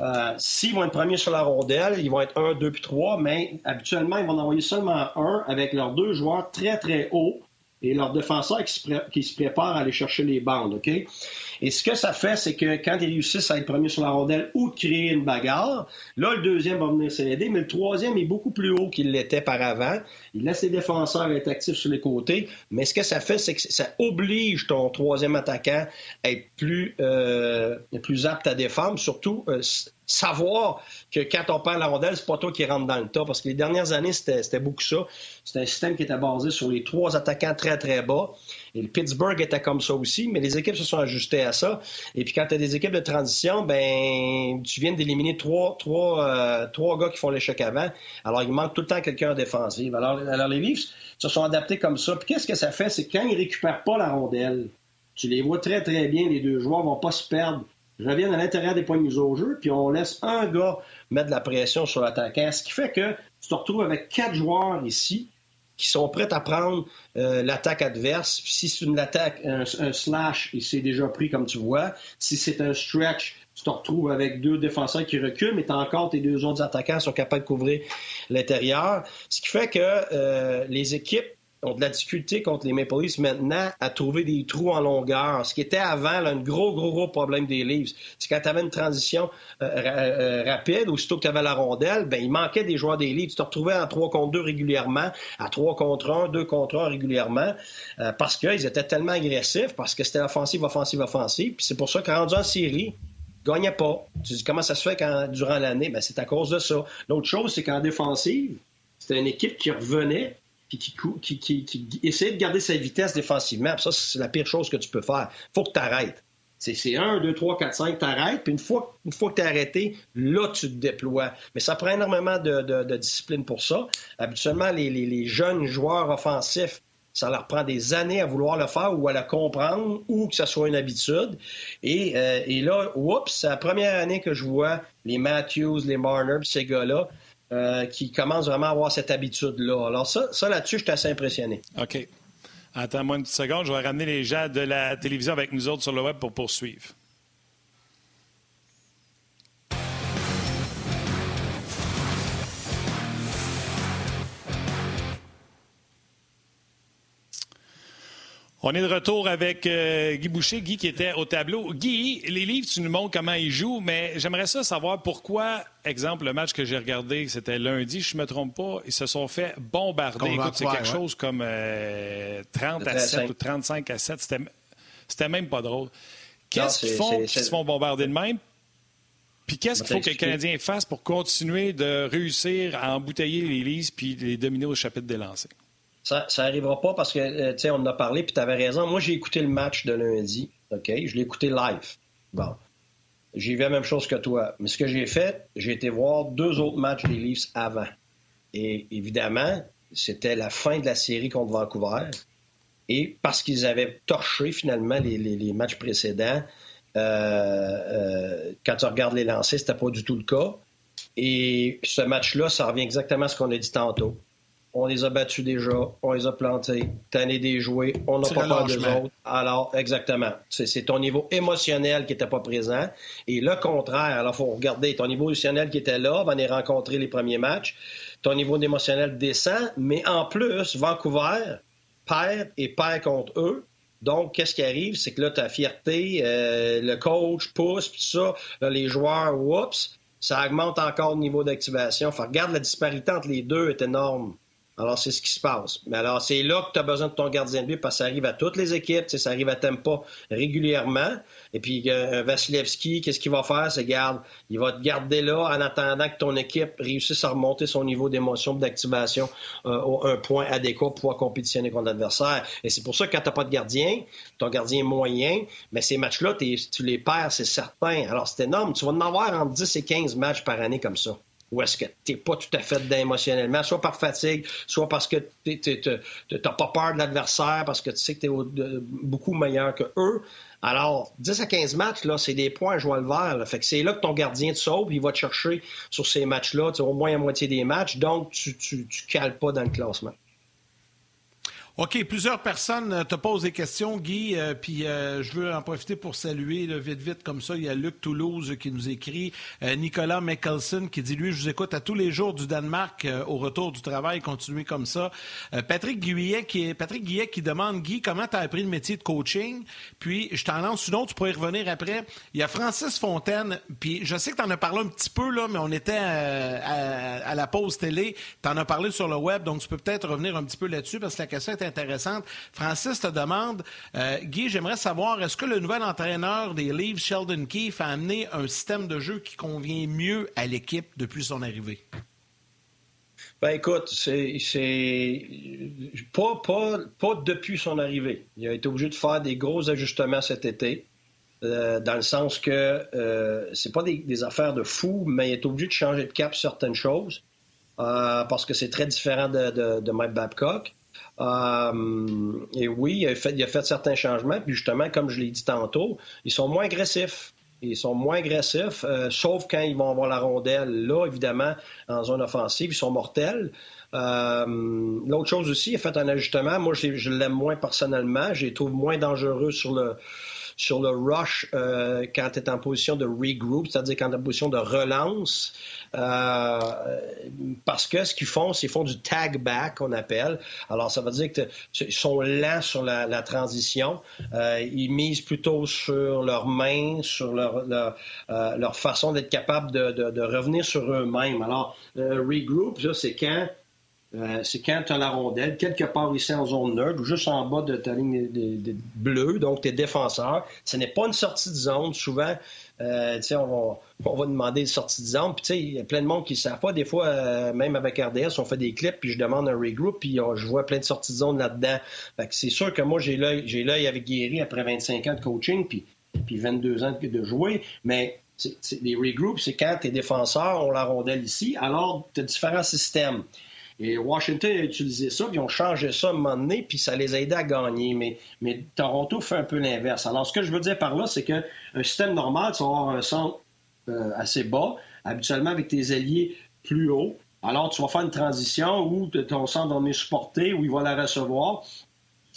euh, s'ils vont être premiers sur la rondelle, ils vont être 1, 2 puis 3, mais habituellement, ils vont envoyer seulement un avec leurs deux joueurs très, très hauts et leurs défenseurs qui se, préparent à aller chercher les bandes, OK? Et ce que ça fait, c'est que quand ils réussissent à être premiers sur la rondelle ou de créer une bagarre, là, le deuxième va venir s'aider, mais le troisième est beaucoup plus haut qu'il l'était par avant. Il laisse les défenseurs être actifs sur les côtés, mais ce que ça fait, c'est que ça oblige ton troisième attaquant à être plus, euh, apte à défendre, surtout euh, savoir que quand on perd la rondelle, c'est pas toi qui rentre dans le tas. Parce que les dernières années, c'était beaucoup ça. C'était un système qui était basé sur les trois attaquants très, très bas. Et le Pittsburgh était comme ça aussi, mais les équipes se sont ajustées à ça. Et puis quand tu as des équipes de transition, ben tu viens d'éliminer euh, trois gars qui font l'échec avant. Alors il manque tout le temps quelqu'un en défensive. Alors, les Leafs se sont adaptés comme ça. Puis qu'est-ce que ça fait? C'est quand ils récupèrent pas la rondelle, tu les vois très très bien, les deux joueurs vont pas se perdre reviennent à l'intérieur des points de au jeu, puis on laisse un gars mettre de la pression sur l'attaquant, ce qui fait que tu te retrouves avec quatre joueurs ici qui sont prêts à prendre euh, l'attaque adverse. Si c'est une attaque, un, slash, il s'est déjà pris comme tu vois. Si c'est un stretch, tu te retrouves avec deux défenseurs qui reculent, mais tu encore tes deux autres attaquants sont capables de couvrir l'intérieur. Ce qui fait que euh, les équipes ont de la difficulté contre les Maple Leafs maintenant à trouver des trous en longueur. Ce qui était avant là, un gros, gros, gros problème des Leafs. C'est quand tu avais une transition euh, euh, rapide, aussitôt que tu avais la rondelle, ben, il manquait des joueurs des Leafs. Tu te retrouvais en 3 contre 2 régulièrement, à 3 contre 1, 2 contre 1 régulièrement, euh, parce qu'ils étaient tellement agressifs, parce que c'était offensive, offensive, offensive. Puis c'est pour ça qu'en rendu en série, gagnait pas. Tu dis comment ça se fait durant l'année? Ben, c'est à cause de ça. L'autre chose, c'est qu'en défensive, c'était une équipe qui revenait qui, qui, qui, de garder sa vitesse défensivement. ça, c'est la pire chose que tu peux faire. faut que tu arrêtes. C'est 1, 2, 3, 4, 5, t'arrêtes, puis une fois, une fois que arrêté, là, tu te déploies. Mais ça prend énormément de, discipline pour ça. Habituellement, les, jeunes joueurs offensifs, ça leur prend des années à vouloir le faire ou à le comprendre ou que ça soit une habitude. Et, euh, et là, oups, c'est la première année que je vois les Matthews, les Marner, ces gars-là qui commencent vraiment à avoir cette habitude-là. Alors ça, ça là-dessus, je suis assez impressionné. OK. Attends-moi une petite seconde. Je vais ramener les gens de la télévision avec nous autres sur le web pour poursuivre. On est de retour avec euh, Guy Boucher, Guy qui était au tableau. Guy, les livres, tu nous montres comment ils jouent, mais j'aimerais ça savoir pourquoi, exemple, le match que j'ai regardé, c'était lundi, je ne me trompe pas, ils se sont fait bombarder. Écoute, c'est quelque chose comme 30 euh, à 7 ou 35 à 7. C'était même pas drôle. Qu'est-ce qu'ils font qu'ils se font bombarder de même? Puis qu'est-ce qu'il faut que les Canadiens fassent pour continuer de réussir à embouteiller les livres puis les dominer au chapitre des lancers? Ça n'arrivera pas parce que, euh, tu sais, on en a parlé, puis tu avais raison. Moi, j'ai écouté le match de lundi, OK? Je l'ai écouté live. Bon. J'ai vu la même chose que toi. Mais ce que j'ai fait, j'ai été voir deux autres matchs des Leafs avant. Et évidemment, c'était la fin de la série contre Vancouver. Et parce qu'ils avaient torché finalement les, matchs précédents, euh, euh, quand tu regardes les lancers, c'était pas du tout le cas. Et ce match-là, ça revient exactement à ce qu'on a dit tantôt on les a battus déjà, on les a plantés, tanné des jouets, on n'a pas peur des autres. Alors, exactement. C'est ton niveau émotionnel qui n'était pas présent. Et le contraire, alors il faut regarder ton niveau émotionnel qui était là, va les rencontrer les premiers matchs. Ton niveau émotionnel descend, mais en plus, Vancouver perd et perd contre eux. Donc, qu'est-ce qui arrive? C'est que là, ta fierté, euh, le coach pousse, tout ça, les joueurs, whoops, ça augmente encore le niveau d'activation. Enfin, regarde, la disparité entre les deux est énorme. Alors, c'est ce qui se passe. Mais alors, c'est là que tu as besoin de ton gardien de but parce que ça arrive à toutes les équipes. Ça arrive à Tempa régulièrement. Et puis, euh, Vasilevski, qu'est-ce qu'il va faire? C'est garde. Il va te garder là en attendant que ton équipe réussisse à remonter son niveau d'émotion d'activation euh, un point adéquat pour pouvoir compétitionner contre l'adversaire. Et c'est pour ça que quand tu pas de gardien, ton gardien est moyen, mais ces matchs-là, tu les perds, c'est certain. Alors, c'est énorme. Tu vas en avoir entre 10 et 15 matchs par année comme ça ou est-ce que tu n'es pas tout à fait émotionnellement, soit par fatigue, soit parce que tu n'as pas peur de l'adversaire, parce que tu sais que tu es beaucoup meilleur que eux. Alors, 10 à 15 matchs, là, c'est des points à jouer le vert. Fait que c'est là que ton gardien te sauve, il va te chercher sur ces matchs-là, au moins la moitié des matchs, donc tu ne cales pas dans le classement. OK, plusieurs personnes euh, te posent des questions, Guy, euh, puis euh, je veux en profiter pour saluer vite, vite, comme ça. Il y a Luc Toulouse qui nous écrit, Nicolas Mickelson qui dit, lui, je vous écoute à tous les jours du Danemark au retour du travail, continuez comme ça. Patrick Guillet qui, Patrick Guillet qui demande, Guy, comment tu as appris le métier de coaching? Puis, je t'en lance une autre, tu pourrais y revenir après. Il y a Francis Fontaine, puis je sais que tu en as parlé un petit peu, là, mais on était à, à la pause télé, tu en as parlé sur le web, donc tu peux peut-être revenir un petit peu là-dessus parce que la question est intéressante. Francis te demande, euh, Guy, j'aimerais savoir, est-ce que le nouvel entraîneur des Leafs, Sheldon Keefe, a amené un système de jeu qui convient mieux à l'équipe depuis son arrivée? Ben écoute, c'est pas, depuis son arrivée. Il a été obligé de faire des gros ajustements cet été. Euh, dans le sens que euh, c'est pas des, affaires de fou, mais il est obligé de changer de cap certaines choses parce que c'est très différent de Mike Babcock. Euh, et oui, il a, fait, certains changements. Puis justement, comme je l'ai dit tantôt, ils sont moins agressifs. Ils sont moins agressifs, euh, sauf quand ils vont avoir la rondelle. Là, évidemment, en zone offensive, ils sont mortels. Euh, l'autre chose aussi, il a fait un ajustement. Moi, je l'aime moins personnellement. Je les trouve moins dangereux sur le sur le rush euh, quand tu es en position de regroup, c'est-à-dire quand tu es en position de relance. Euh, parce que ce qu'ils font, c'est qu'ils font du tag back, qu'on appelle. Alors, ça veut dire qu'ils sont lents sur la, transition. Euh, ils misent plutôt sur leurs mains, sur leur, leur, leur façon d'être capable de, de, de, revenir sur eux-mêmes. Alors, regroup, c'est quand euh, c'est quand tu as la rondelle, quelque part ici en zone neutre, juste en bas de ta ligne bleue, donc tes défenseurs. Ce n'est pas une sortie de zone. Souvent, euh, on, va, on va demander une sortie de zone. Puis il y a plein de monde qui ne savent pas. Des fois, euh, même avec RDS, on fait des clips, puis je demande un regroup, puis je vois plein de sorties de zone là-dedans. c'est sûr que moi, j'ai l'œil, avec Guéry après 25 ans de coaching, puis, puis 22 ans de jouer, mais les regroups, c'est quand tes défenseurs ont la rondelle ici, alors tu as différents systèmes. Et Washington a utilisé ça, puis ils ont changé ça à un moment donné, puis ça les a aidés à gagner. Mais, mais Toronto fait un peu l'inverse. Alors, ce que je veux dire par là, c'est qu'un système normal, tu vas avoir un centre euh, assez bas, habituellement avec tes alliés plus haut. Alors, tu vas faire une transition où ton centre va venir supporter, où il va la recevoir.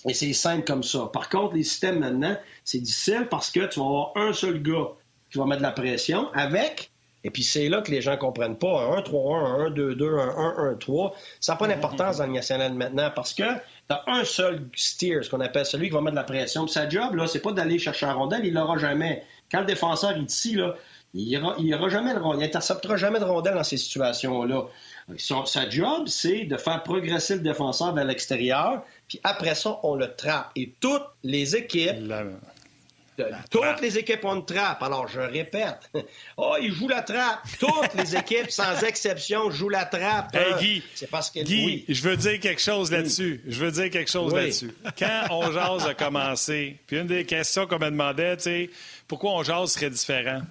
Et c'est simple comme ça. Par contre, les systèmes maintenant, c'est difficile parce que tu vas avoir un seul gars qui va mettre de la pression avec et puis c'est là que les gens ne comprennent pas. Un 1-3-1, un 1-2-2, un 1-1-3, ça n'a pas d'importance dans le national maintenant parce que tu as un seul steer, ce qu'on appelle celui qui va mettre de la pression. Sa job, là, c'est pas d'aller chercher un rondelle, il l'aura jamais. Quand le défenseur est ici, là, il n'aura jamais de rondelle, il n'interceptera jamais de rondelle dans ces situations-là. sa job, c'est de faire progresser le défenseur vers l'extérieur, puis après ça, on le trappe. Et toutes les équipes toutes les équipes ont une trappe. Alors, je répète. [LAUGHS] Oh, ils jouent la trappe. Toutes les équipes, sans [LAUGHS] exception, jouent la trappe. Hey, Guy, c'est parce que... Guy je veux dire quelque chose là-dessus. Je veux dire quelque chose là-dessus. Quand On [LAUGHS] Jase a commencé, puis une des questions qu'on me demandait, tu sais, pourquoi On Jase serait différent?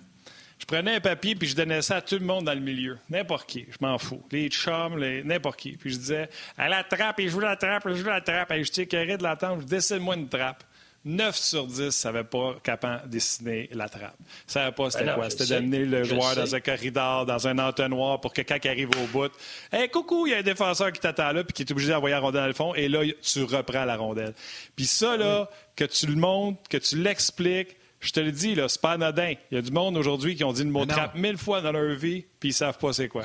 Je prenais un papier puis je donnais ça à tout le monde dans le milieu. N'importe qui, je m'en fous. Les chums, les... n'importe qui. Puis je disais, à la trappe, il joue la trappe, il joue la trappe. Et je carré de l'attendre, je décide-moi une trappe. 9 sur 10 ne savaient pas de dessiner la trappe. Ils ne savaient pas c'était ben quoi. C'était d'amener le joueur dans un corridor, dans un entonnoir pour que quand il arrive au bout, hey, coucou, il y a un défenseur qui t'attend là puis qui est obligé d'envoyer la rondelle dans le fond et là, tu reprends la rondelle. Puis ça, là, que tu le montres, que tu l'expliques, je te le dis, là, c'est pas anodin. Il y a du monde aujourd'hui qui ont dit le mot trappe mille fois dans leur vie puis ils savent pas c'est quoi.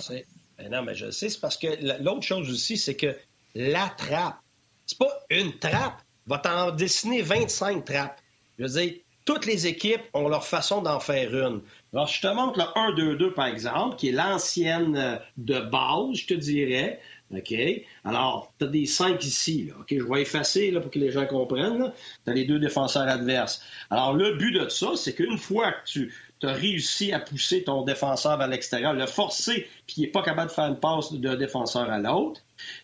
Ben non, mais je sais, c'est parce que l'autre chose aussi, c'est que la trappe, c'est pas une trappe va t'en dessiner 25 trappes. Je veux dire, toutes les équipes ont leur façon d'en faire une. Alors, je te montre le 1-2-2, par exemple, qui est l'ancienne euh, de base, je te dirais. OK? Alors, tu as des 5 ici. OK? Je vais effacer là, pour que les gens comprennent. Tu as les deux défenseurs adverses. Alors, le but de ça, c'est qu'une fois que tu as réussi à pousser ton défenseur vers l'extérieur, le forcer, puis il n'est pas capable de faire une passe d'un défenseur à l'autre,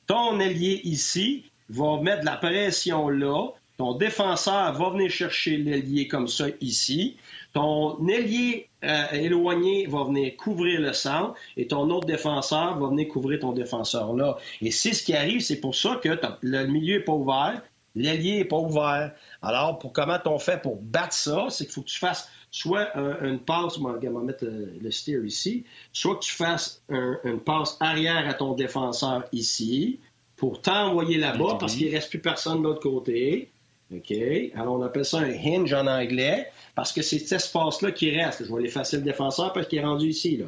ton allié ici, va mettre de la pression là. Ton défenseur va venir chercher l'ailier comme ça ici. Ton ailier euh, éloigné va venir couvrir le centre et ton autre défenseur va venir couvrir ton défenseur là. Et c'est ce qui arrive, c'est pour ça que le milieu n'est pas ouvert, l'ailier n'est pas ouvert. Alors, pour comment on fait pour battre ça, c'est qu'il faut que tu fasses soit une passe, on va mettre euh, le steer ici, soit que tu fasses une passe arrière à ton défenseur ici, pour t'envoyer là-bas parce qu'il ne reste plus personne de l'autre côté. OK? Alors, on appelle ça un hinge en anglais parce que c'est cet espace-là qui reste. Je vais l'effacer le défenseur parce qu'il est rendu ici, là.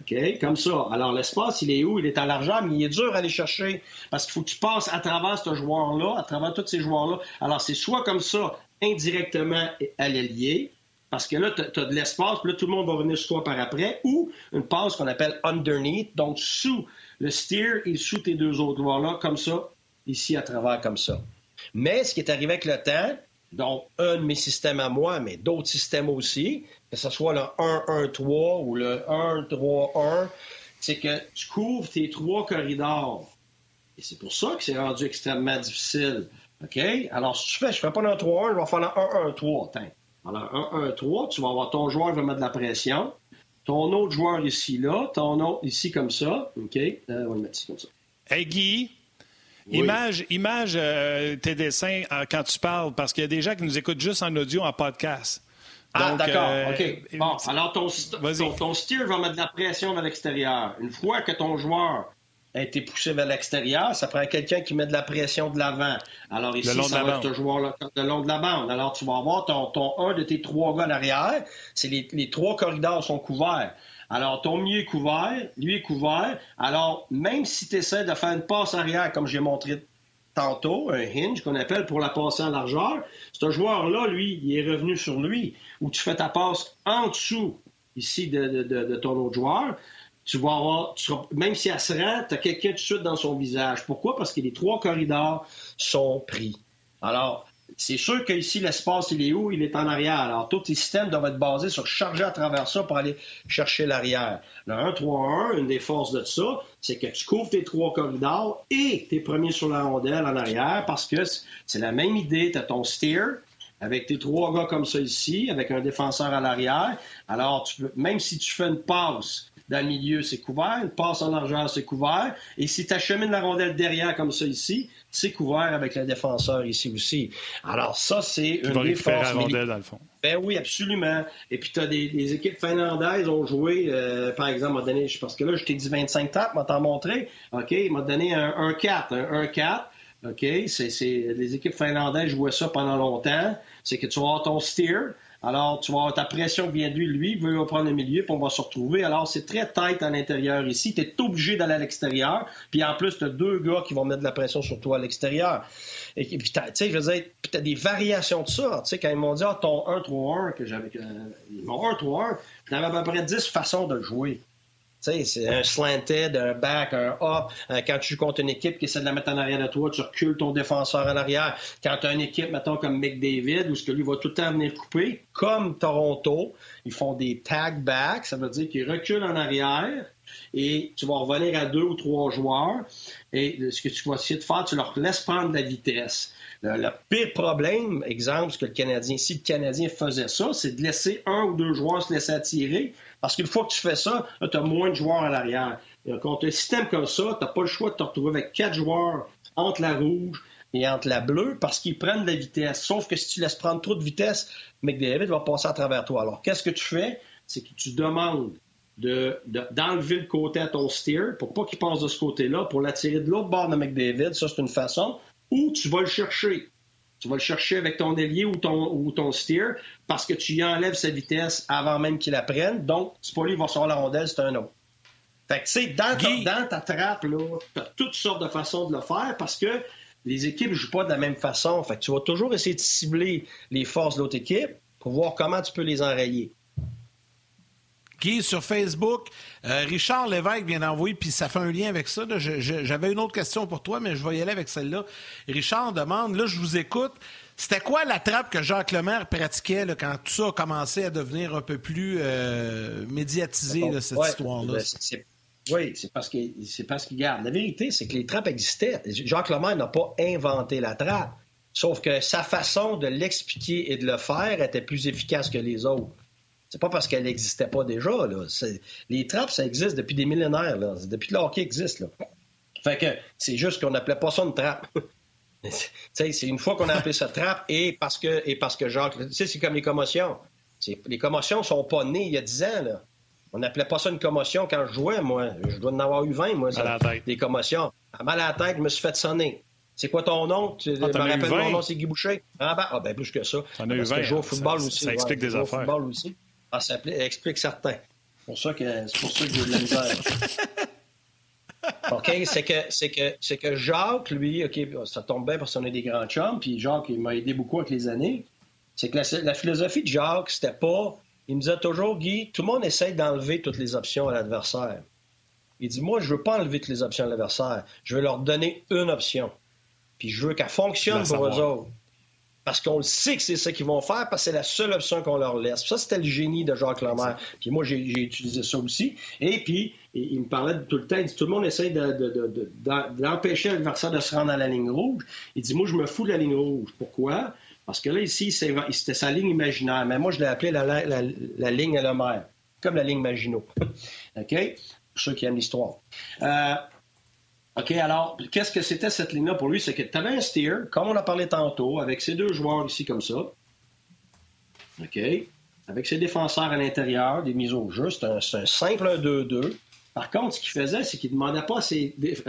OK? Comme ça. Alors, l'espace, il est où? Il est à largeur, mais il est dur à aller chercher parce qu'il faut que tu passes à travers ce joueur-là, à travers tous ces joueurs-là. Alors, c'est soit comme ça, indirectement à l'ailier, parce que là, tu as, de l'espace, puis là, tout le monde va venir sur toi par après, ou une passe qu'on appelle underneath, donc sous le steer et sous tes deux autres joueurs-là, comme ça, ici à travers, comme ça. Mais ce qui est arrivé avec le temps, donc un de mes systèmes à moi, mais d'autres systèmes aussi, que ce soit le 1-1-3 ou le 1-3-1, c'est que tu couvres tes trois corridors. Et c'est pour ça que c'est rendu extrêmement difficile. OK? Alors, si tu fais, je ne fais pas le 3-1, je vais faire le 1-1-3. Alors, 1-1-3, tu vas avoir ton joueur qui va mettre de la pression, ton autre joueur ici, là, ton autre ici comme ça. OK? Euh, on va le mettre ici comme ça. Hey Guy, Image, image euh, tes dessins euh, quand tu parles, parce qu'il y a des gens qui nous écoutent juste en audio, en podcast. Ah, d'accord, OK. Bon, alors ton, ton, ton steer va mettre de la pression vers l'extérieur. Une fois que ton joueur a été poussé vers l'extérieur, ça prend quelqu'un qui met de la pression de l'avant. Alors ici, ça va être ce joueur-là le long de la bande. Alors tu vas avoir ton, ton un de tes trois gars derrière. C'est les, les trois corridors sont couverts. Alors, ton milieu est couvert, lui est couvert. Alors, même si tu essaies de faire une passe arrière, comme j'ai montré tantôt, un hinge qu'on appelle pour la passer en largeur, ce joueur-là, lui, il est revenu sur lui, où tu fais ta passe en dessous, ici, de, de ton autre joueur tu vas avoir, même si elle se rend, tu as quelqu'un tout de suite dans son visage. Pourquoi? Parce que les trois corridors sont pris. Alors, c'est sûr qu'ici, l'espace, il est où? Il est en arrière. Alors, tous tes systèmes doivent être basés sur charger à travers ça pour aller chercher l'arrière. Le 1-3-1, une des forces de ça, c'est que tu couvres tes trois corridors et tes premiers sur la rondelle en arrière parce que c'est la même idée. Tu as ton steer, avec tes trois gars comme ça ici, avec un défenseur à l'arrière. Alors, tu même si tu fais une passe dans le milieu, c'est couvert. Une passe en largeur, c'est couvert. Et si tu achemines la rondelle derrière comme ça ici, c'est couvert avec le défenseur ici aussi. Alors ça, c'est une des forces... la rondelle, dans le fond. Ben oui, absolument. Et puis tu as des, équipes finlandaises ont joué, euh, par exemple, m'a donné, parce que là, je t'ai dit 25 tapes, m'a t'en montré. OK, il m'a donné un 4, un 1-4. OK, c'est, les équipes finlandaises jouaient ça pendant longtemps. C'est que tu vas avoir ton steer, alors, tu vas avoir ta pression vient de lui. Lui, il veut prendre le milieu, puis on va se retrouver. Alors, c'est très tight à l'intérieur ici. Tu es obligé d'aller à l'extérieur. Puis en plus, tu as deux gars qui vont mettre de la pression sur toi à l'extérieur. Et puis, tu sais, je veux dire, tu as des variations de ça. Tu sais, quand ils m'ont dit, ah, ton 1-3-1, que j'avais. mon 1-3-1, j'avais à peu près 10 façons de le jouer c'est un slanted, un back, un up. Euh, quand tu joues une équipe qui essaie de la mettre en arrière de toi, tu recules ton défenseur en arrière. Quand tu as une équipe, mettons, comme McDavid, où ce que lui va tout le temps venir couper, comme Toronto, ils font des tag backs, ça veut dire qu'ils reculent en arrière et tu vas revenir à deux ou trois joueurs. Et ce que tu vas essayer de faire, tu leur laisses prendre de la vitesse. Le, pire problème, exemple, ce que le Canadien, si le Canadien faisait ça, c'est de laisser un ou deux joueurs se laisser attirer. Parce qu'une fois que tu fais ça, tu as moins de joueurs à l'arrière. Quand tu as un système comme ça, tu n'as pas le choix de te retrouver avec quatre joueurs entre la rouge et entre la bleue parce qu'ils prennent de la vitesse. Sauf que si tu laisses prendre trop de vitesse, McDavid va passer à travers toi. Alors, qu'est-ce que tu fais? C'est que tu demandes d'enlever de, le côté à ton steer pour pas qu'il passe de ce côté-là, pour l'attirer de l'autre bord de McDavid. Ça, c'est une façon ou tu vas le chercher. Tu vas le chercher avec ton ailier ou ton, ou ton steer parce que tu y enlèves sa vitesse avant même qu'il la prenne. Donc, c'est pas lui qui va sortir la rondelle, c'est un autre. Fait que, tu sais, dans, dans, ta trappe, là, tu as toutes sortes de façons de le faire parce que les équipes ne jouent pas de la même façon. Fait que tu vas toujours essayer de cibler les forces de l'autre équipe pour voir comment tu peux les enrayer. Guy, sur Facebook, euh, Richard Lévesque vient d'envoyer, puis ça fait un lien avec ça. J'avais une autre question pour toi, mais je vais y aller avec celle-là. Richard demande, là, je vous écoute. C'était quoi la trappe que Jacques Lemaire pratiquait quand tout ça a commencé à devenir un peu plus euh, médiatisé, cette histoire-là? Oui, c'est parce qu'il c'est parce qu'il garde. La vérité, c'est que les trappes existaient. Jacques Lemaire n'a pas inventé la trappe. Sauf que sa façon de l'expliquer et de le faire était plus efficace que les autres. C'est pas parce qu'elle n'existait pas déjà. Les trappes, ça existe depuis des millénaires. Depuis que le hockey existe. Là. Fait que c'est juste qu'on n'appelait pas ça une trappe. [LAUGHS] c'est une fois qu'on a appelé ça trappe et parce que, et parce que Jacques. C'est comme les commotions. Les commotions sont pas nées il y a 10 ans. Là. On n'appelait pas ça une commotion quand je jouais, moi. Je dois en avoir eu 20, moi, des commotions. À mal à la tête, je me suis fait sonner. C'est quoi ton nom? Tu ah, me rappelles mon nom, c'est Guy Boucher. Ah ben, ah ben, plus que ça. 20. Que je joue au football aussi. Ça explique des affaires. football aussi. Ah, ça explique certains. C'est pour ça que, c'est pour ça que j'ai de la misère. [LAUGHS] OK? C'est que, c'est, que, c'est que Jacques, lui, OK, ça tombe bien parce qu'on est des grands chums, puis Jacques, il m'a aidé beaucoup avec les années. C'est que la, philosophie de Jacques, c'était pas. Il me disait toujours, Guy, tout le monde essaye d'enlever toutes les options à l'adversaire. Il dit, moi, je veux pas enlever toutes les options à l'adversaire. Je veux leur donner une option. Puis je veux qu'elle fonctionne pour eux autres parce qu'on le sait que c'est ça qu'ils vont faire, parce que c'est la seule option qu'on leur laisse. Ça, c'était le génie de Jacques Lemaire. Puis moi, j'ai utilisé ça aussi. Et puis, il me parlait tout le temps, il dit tout le monde essaie d'empêcher l'adversaire de se rendre à la ligne rouge. Il dit, moi, je me fous de la ligne rouge. Pourquoi? Parce que là, ici, c'était sa ligne imaginaire. Mais moi, je l'ai appelé la, ligne à Lemaire, comme la ligne Maginot. [LAUGHS] OK? Pour ceux qui aiment l'histoire. Euh, OK, alors, qu'est-ce que c'était cette ligne-là pour lui? C'est que tu avais un steer, comme on a parlé tantôt, avec ces deux joueurs ici comme ça. OK? Avec ses défenseurs à l'intérieur, des mises au jeu. C'est un, simple 2-2. Par contre, ce qu'il faisait, c'est qu'il ne demandait pas à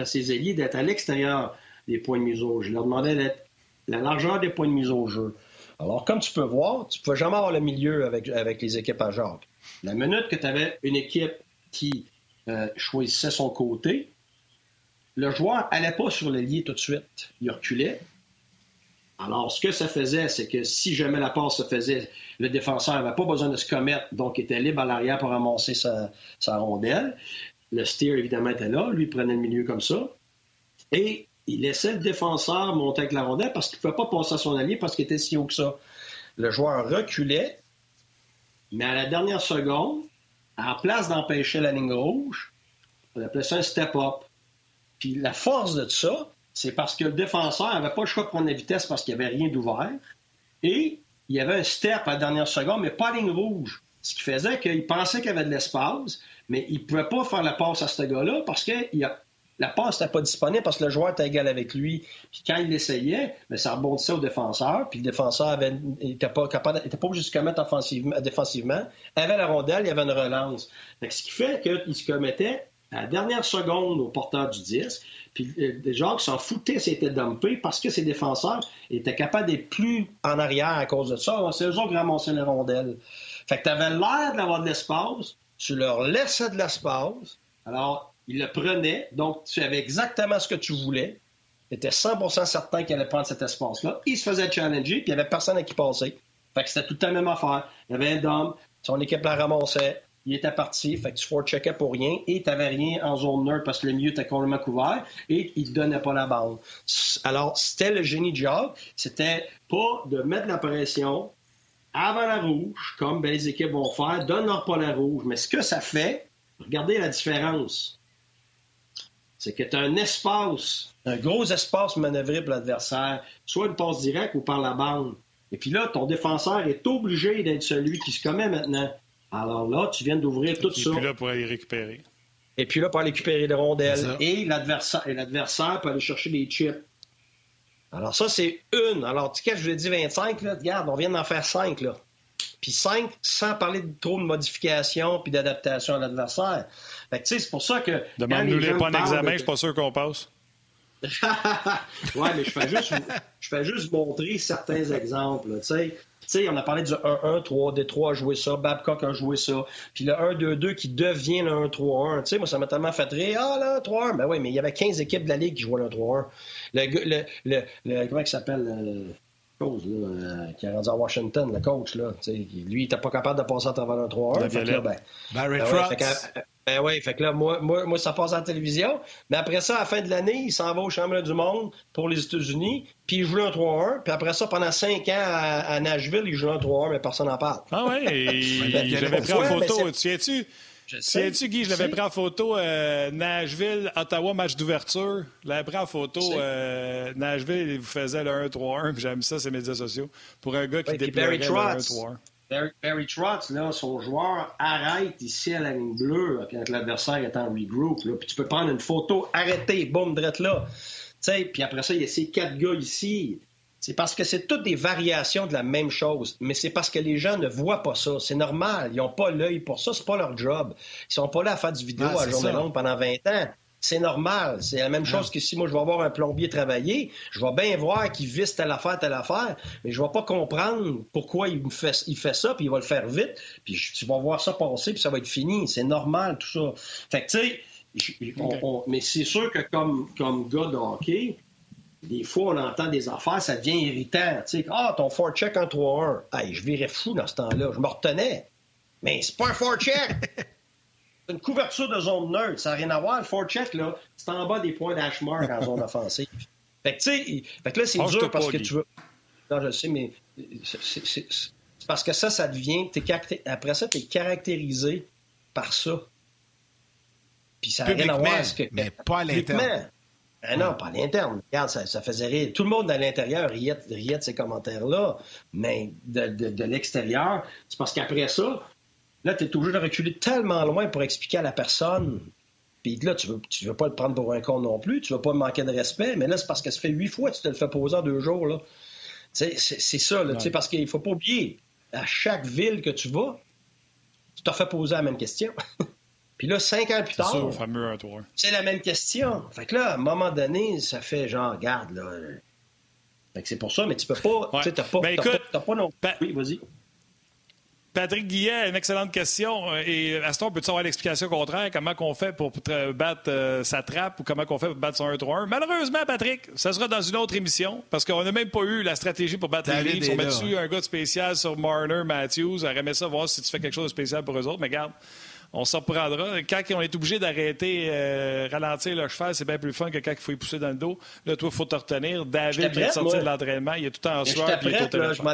ses, ailiers d'être à l'extérieur des points de mise au jeu. Il leur demandait d'être la largeur des points de mise au jeu. Alors, comme tu peux voir, tu ne pouvais jamais avoir le milieu avec, avec les équipes à Jacques. La minute que tu avais une équipe qui euh, choisissait son côté, le joueur n'allait pas sur lié tout de suite. Il reculait. Alors, ce que ça faisait, c'est que si jamais la passe se faisait, le défenseur n'avait pas besoin de se commettre, donc il était libre à l'arrière pour ramasser sa, rondelle. Le steer, évidemment, était là. Lui, prenait le milieu comme ça. Et il laissait le défenseur monter avec la rondelle parce qu'il ne pouvait pas passer à son allié parce qu'il était si haut que ça. Le joueur reculait, mais à la dernière seconde, en place d'empêcher la ligne rouge, on appelait ça un step-up. Puis la force de ça, c'est parce que le défenseur n'avait pas le choix de prendre la vitesse parce qu'il n'y avait rien d'ouvert. Et il y avait un step à la dernière seconde, mais pas ligne rouge. Ce qui faisait qu'il pensait qu'il y avait de l'espace, mais il ne pouvait pas faire la passe à ce gars-là parce que la passe n'était pas disponible parce que le joueur était égal avec lui. Puis quand il l'essayait, mais ça rebondissait au défenseur. Puis le défenseur n'était pas capable, pas obligé de se commettre défensivement. Il avait la rondelle, il y avait une relance. ce qui fait qu'il se commettait à la dernière seconde au porteur du disque. Puis euh, des gens qui s'en foutaient c'était dumpé parce que ses défenseurs étaient capables d'être plus en arrière à cause de ça. C'est eux autres qui ramassaient les rondelles. Fait que tu avais l'air d'avoir de l'espace, tu leur laissais de l'espace. Alors, ils le prenaient, donc tu avais exactement ce que tu voulais. Tu étais 100% certain qu'il allait prendre cet espace-là. Il se faisait challenger, puis il n'y avait personne à qui passer. Fait que c'était tout la même affaire. Il y avait un dom, son équipe la ramassait, il était parti, fait que tu checker pour rien et tu n'avais rien en zone neutre parce que le milieu était complètement couvert et il ne donnait pas la balle. Alors, c'était le génie du job, c'était pas de mettre la pression avant la rouge, comme ben, les équipes vont faire, donne-leur pas la rouge. Mais ce que ça fait, regardez la différence. C'est que tu as un espace, un gros espace manœuvré pour l'adversaire, soit une passe directe ou par la bande. Et puis là, ton défenseur est obligé d'être celui qui se commet maintenant. Alors là, tu viens d'ouvrir tout ça. Et puis là, pour aller récupérer. Et puis là, pour aller récupérer les rondelles. Et l'adversaire, l'adversaire peut aller chercher des chips. Alors ça, c'est une. Alors, tu sais, je vous ai dit 25, là, regarde, on vient d'en faire 5, là. Puis 5, sans parler de trop de modifications puis d'adaptation à l'adversaire. Fait que, tu sais, c'est pour ça que... Demande-nous les points d'examen, je suis pas sûr qu'on passe. [LAUGHS] ouais, mais je fais juste, je fais juste montrer certains exemples, tu sais sais, on a parlé du 1-1-3, Détroit a joué ça, Babcock a joué ça, puis le 1-2-2 qui devient le 1-3-1. Tu sais, moi, ça m'a tellement fait rire. Ah, là, 3-1. Ben oui, mais il y avait 15 équipes de la Ligue qui jouaient le 1-3-1. Le, le, le, comment il s'appelle? Le, Chose, là, euh, qui a rendu à Washington, le coach, là, lui, il n'était pas capable de passer à travers un 3-1. Ben, Barry ben, ben oui, fait que là, moi, moi, moi, ça passe à la télévision. Mais après ça, à la fin de l'année, il s'en va au championnat du monde pour les États-Unis, puis il joue un 3-1. Puis après ça, pendant cinq ans à, Nashville, il joue un 3-1, mais personne n'en parle. Ah oui, [LAUGHS] j'avais pris en photo. Tu sais-tu? Sais-tu, Guy, je l'avais pris en photo euh, Nashville, Ottawa, match d'ouverture. Je l'avais pris en photo euh, Nashville, il vous faisait le 1-3-1, puis j'aime ça, ces médias sociaux. Pour un gars qui déploierait le 1-3-1. Barry, Trotz, là, son joueur arrête ici à la ligne bleue quand l'adversaire est en regroup. Là, puis tu peux prendre une photo, arrêter, boum, drette là. Puis après ça, il y a ces quatre gars ici. C'est parce que c'est toutes des variations de la même chose, mais c'est parce que les gens ne voient pas ça. C'est normal. Ils n'ont pas l'œil pour ça. C'est pas leur job. Ils sont pas là à faire du vidéo à journée longue pendant 20 ans. C'est normal. C'est la même chose que si moi je vais voir un plombier travailler, je vais bien voir qu'il vise telle affaire, telle affaire, mais je vais pas comprendre pourquoi il, me fait, il fait ça, puis il va le faire vite, puis tu vas voir ça passer, puis ça va être fini. C'est normal, tout ça. Fait que, tu sais, mais c'est sûr que comme, comme gars de hockey, des fois, on entend des affaires, ça devient irritant. Tu sais, ah, ton check en 3-1. Hey, je virais fou dans ce temps-là. Je me retenais. Mais c'est pas un check. [LAUGHS] une couverture de zone neutre. Ça n'a rien à voir. Le forecheck, là, c'est en bas des points d'ashmark en zone [LAUGHS] offensive. Fait que, tu sais, là, c'est dur parce que tu veux. Non, je sais, mais c'est parce que ça, ça devient. Après ça, tu es caractérisé par ça. Puis ça n'a rien à voir avec ce que. Mais pas à l'interne. Ben non, pas à l'interne. Regarde, ça, ça, faisait rire. Tout le monde à l'intérieur riait, riait, de ces commentaires-là. Mais de, de, de l'extérieur, c'est parce qu'après ça, Là, tu es obligé de reculer tellement loin pour expliquer à la personne. Puis là, tu veux, tu veux pas le prendre pour un con non plus, tu veux pas manquer de respect, mais là, c'est parce que ça fait huit fois que tu te le fais poser en deux jours. Là. C'est, c'est ça, là, parce qu'il faut pas oublier, à chaque ville que tu vas, tu t'as fait poser la même question. [LAUGHS] Puis là, cinq ans plus tard, c'est la même question. Fait que là, à un moment donné, ça fait genre, garde, là. Fait que c'est pour ça, mais tu peux pas. Tu sais, t'as pas, ben, t'as pas, non. Ben oui, vas-y. Patrick Guillet, une excellente question. Et Aston, peut-tu avoir l'explication contraire? Comment qu'on fait pour battre euh, sa trappe ou comment qu'on fait pour battre son 1-3-1? Malheureusement, Patrick, ça sera dans une autre émission parce qu'on n'a même pas eu la stratégie pour battre les Leafs. On met dessus un gars spécial sur Marner, Matthews. On ça voir si tu fais quelque chose de spécial pour eux autres. Mais garde, on s'en prendra. Quand on est obligé d'arrêter, euh, ralentir le cheval, c'est bien plus fun que quand il faut y pousser dans le dos. Là, toi, il faut te retenir. David vient de sortir de l'entraînement. Il est tout en soir. Je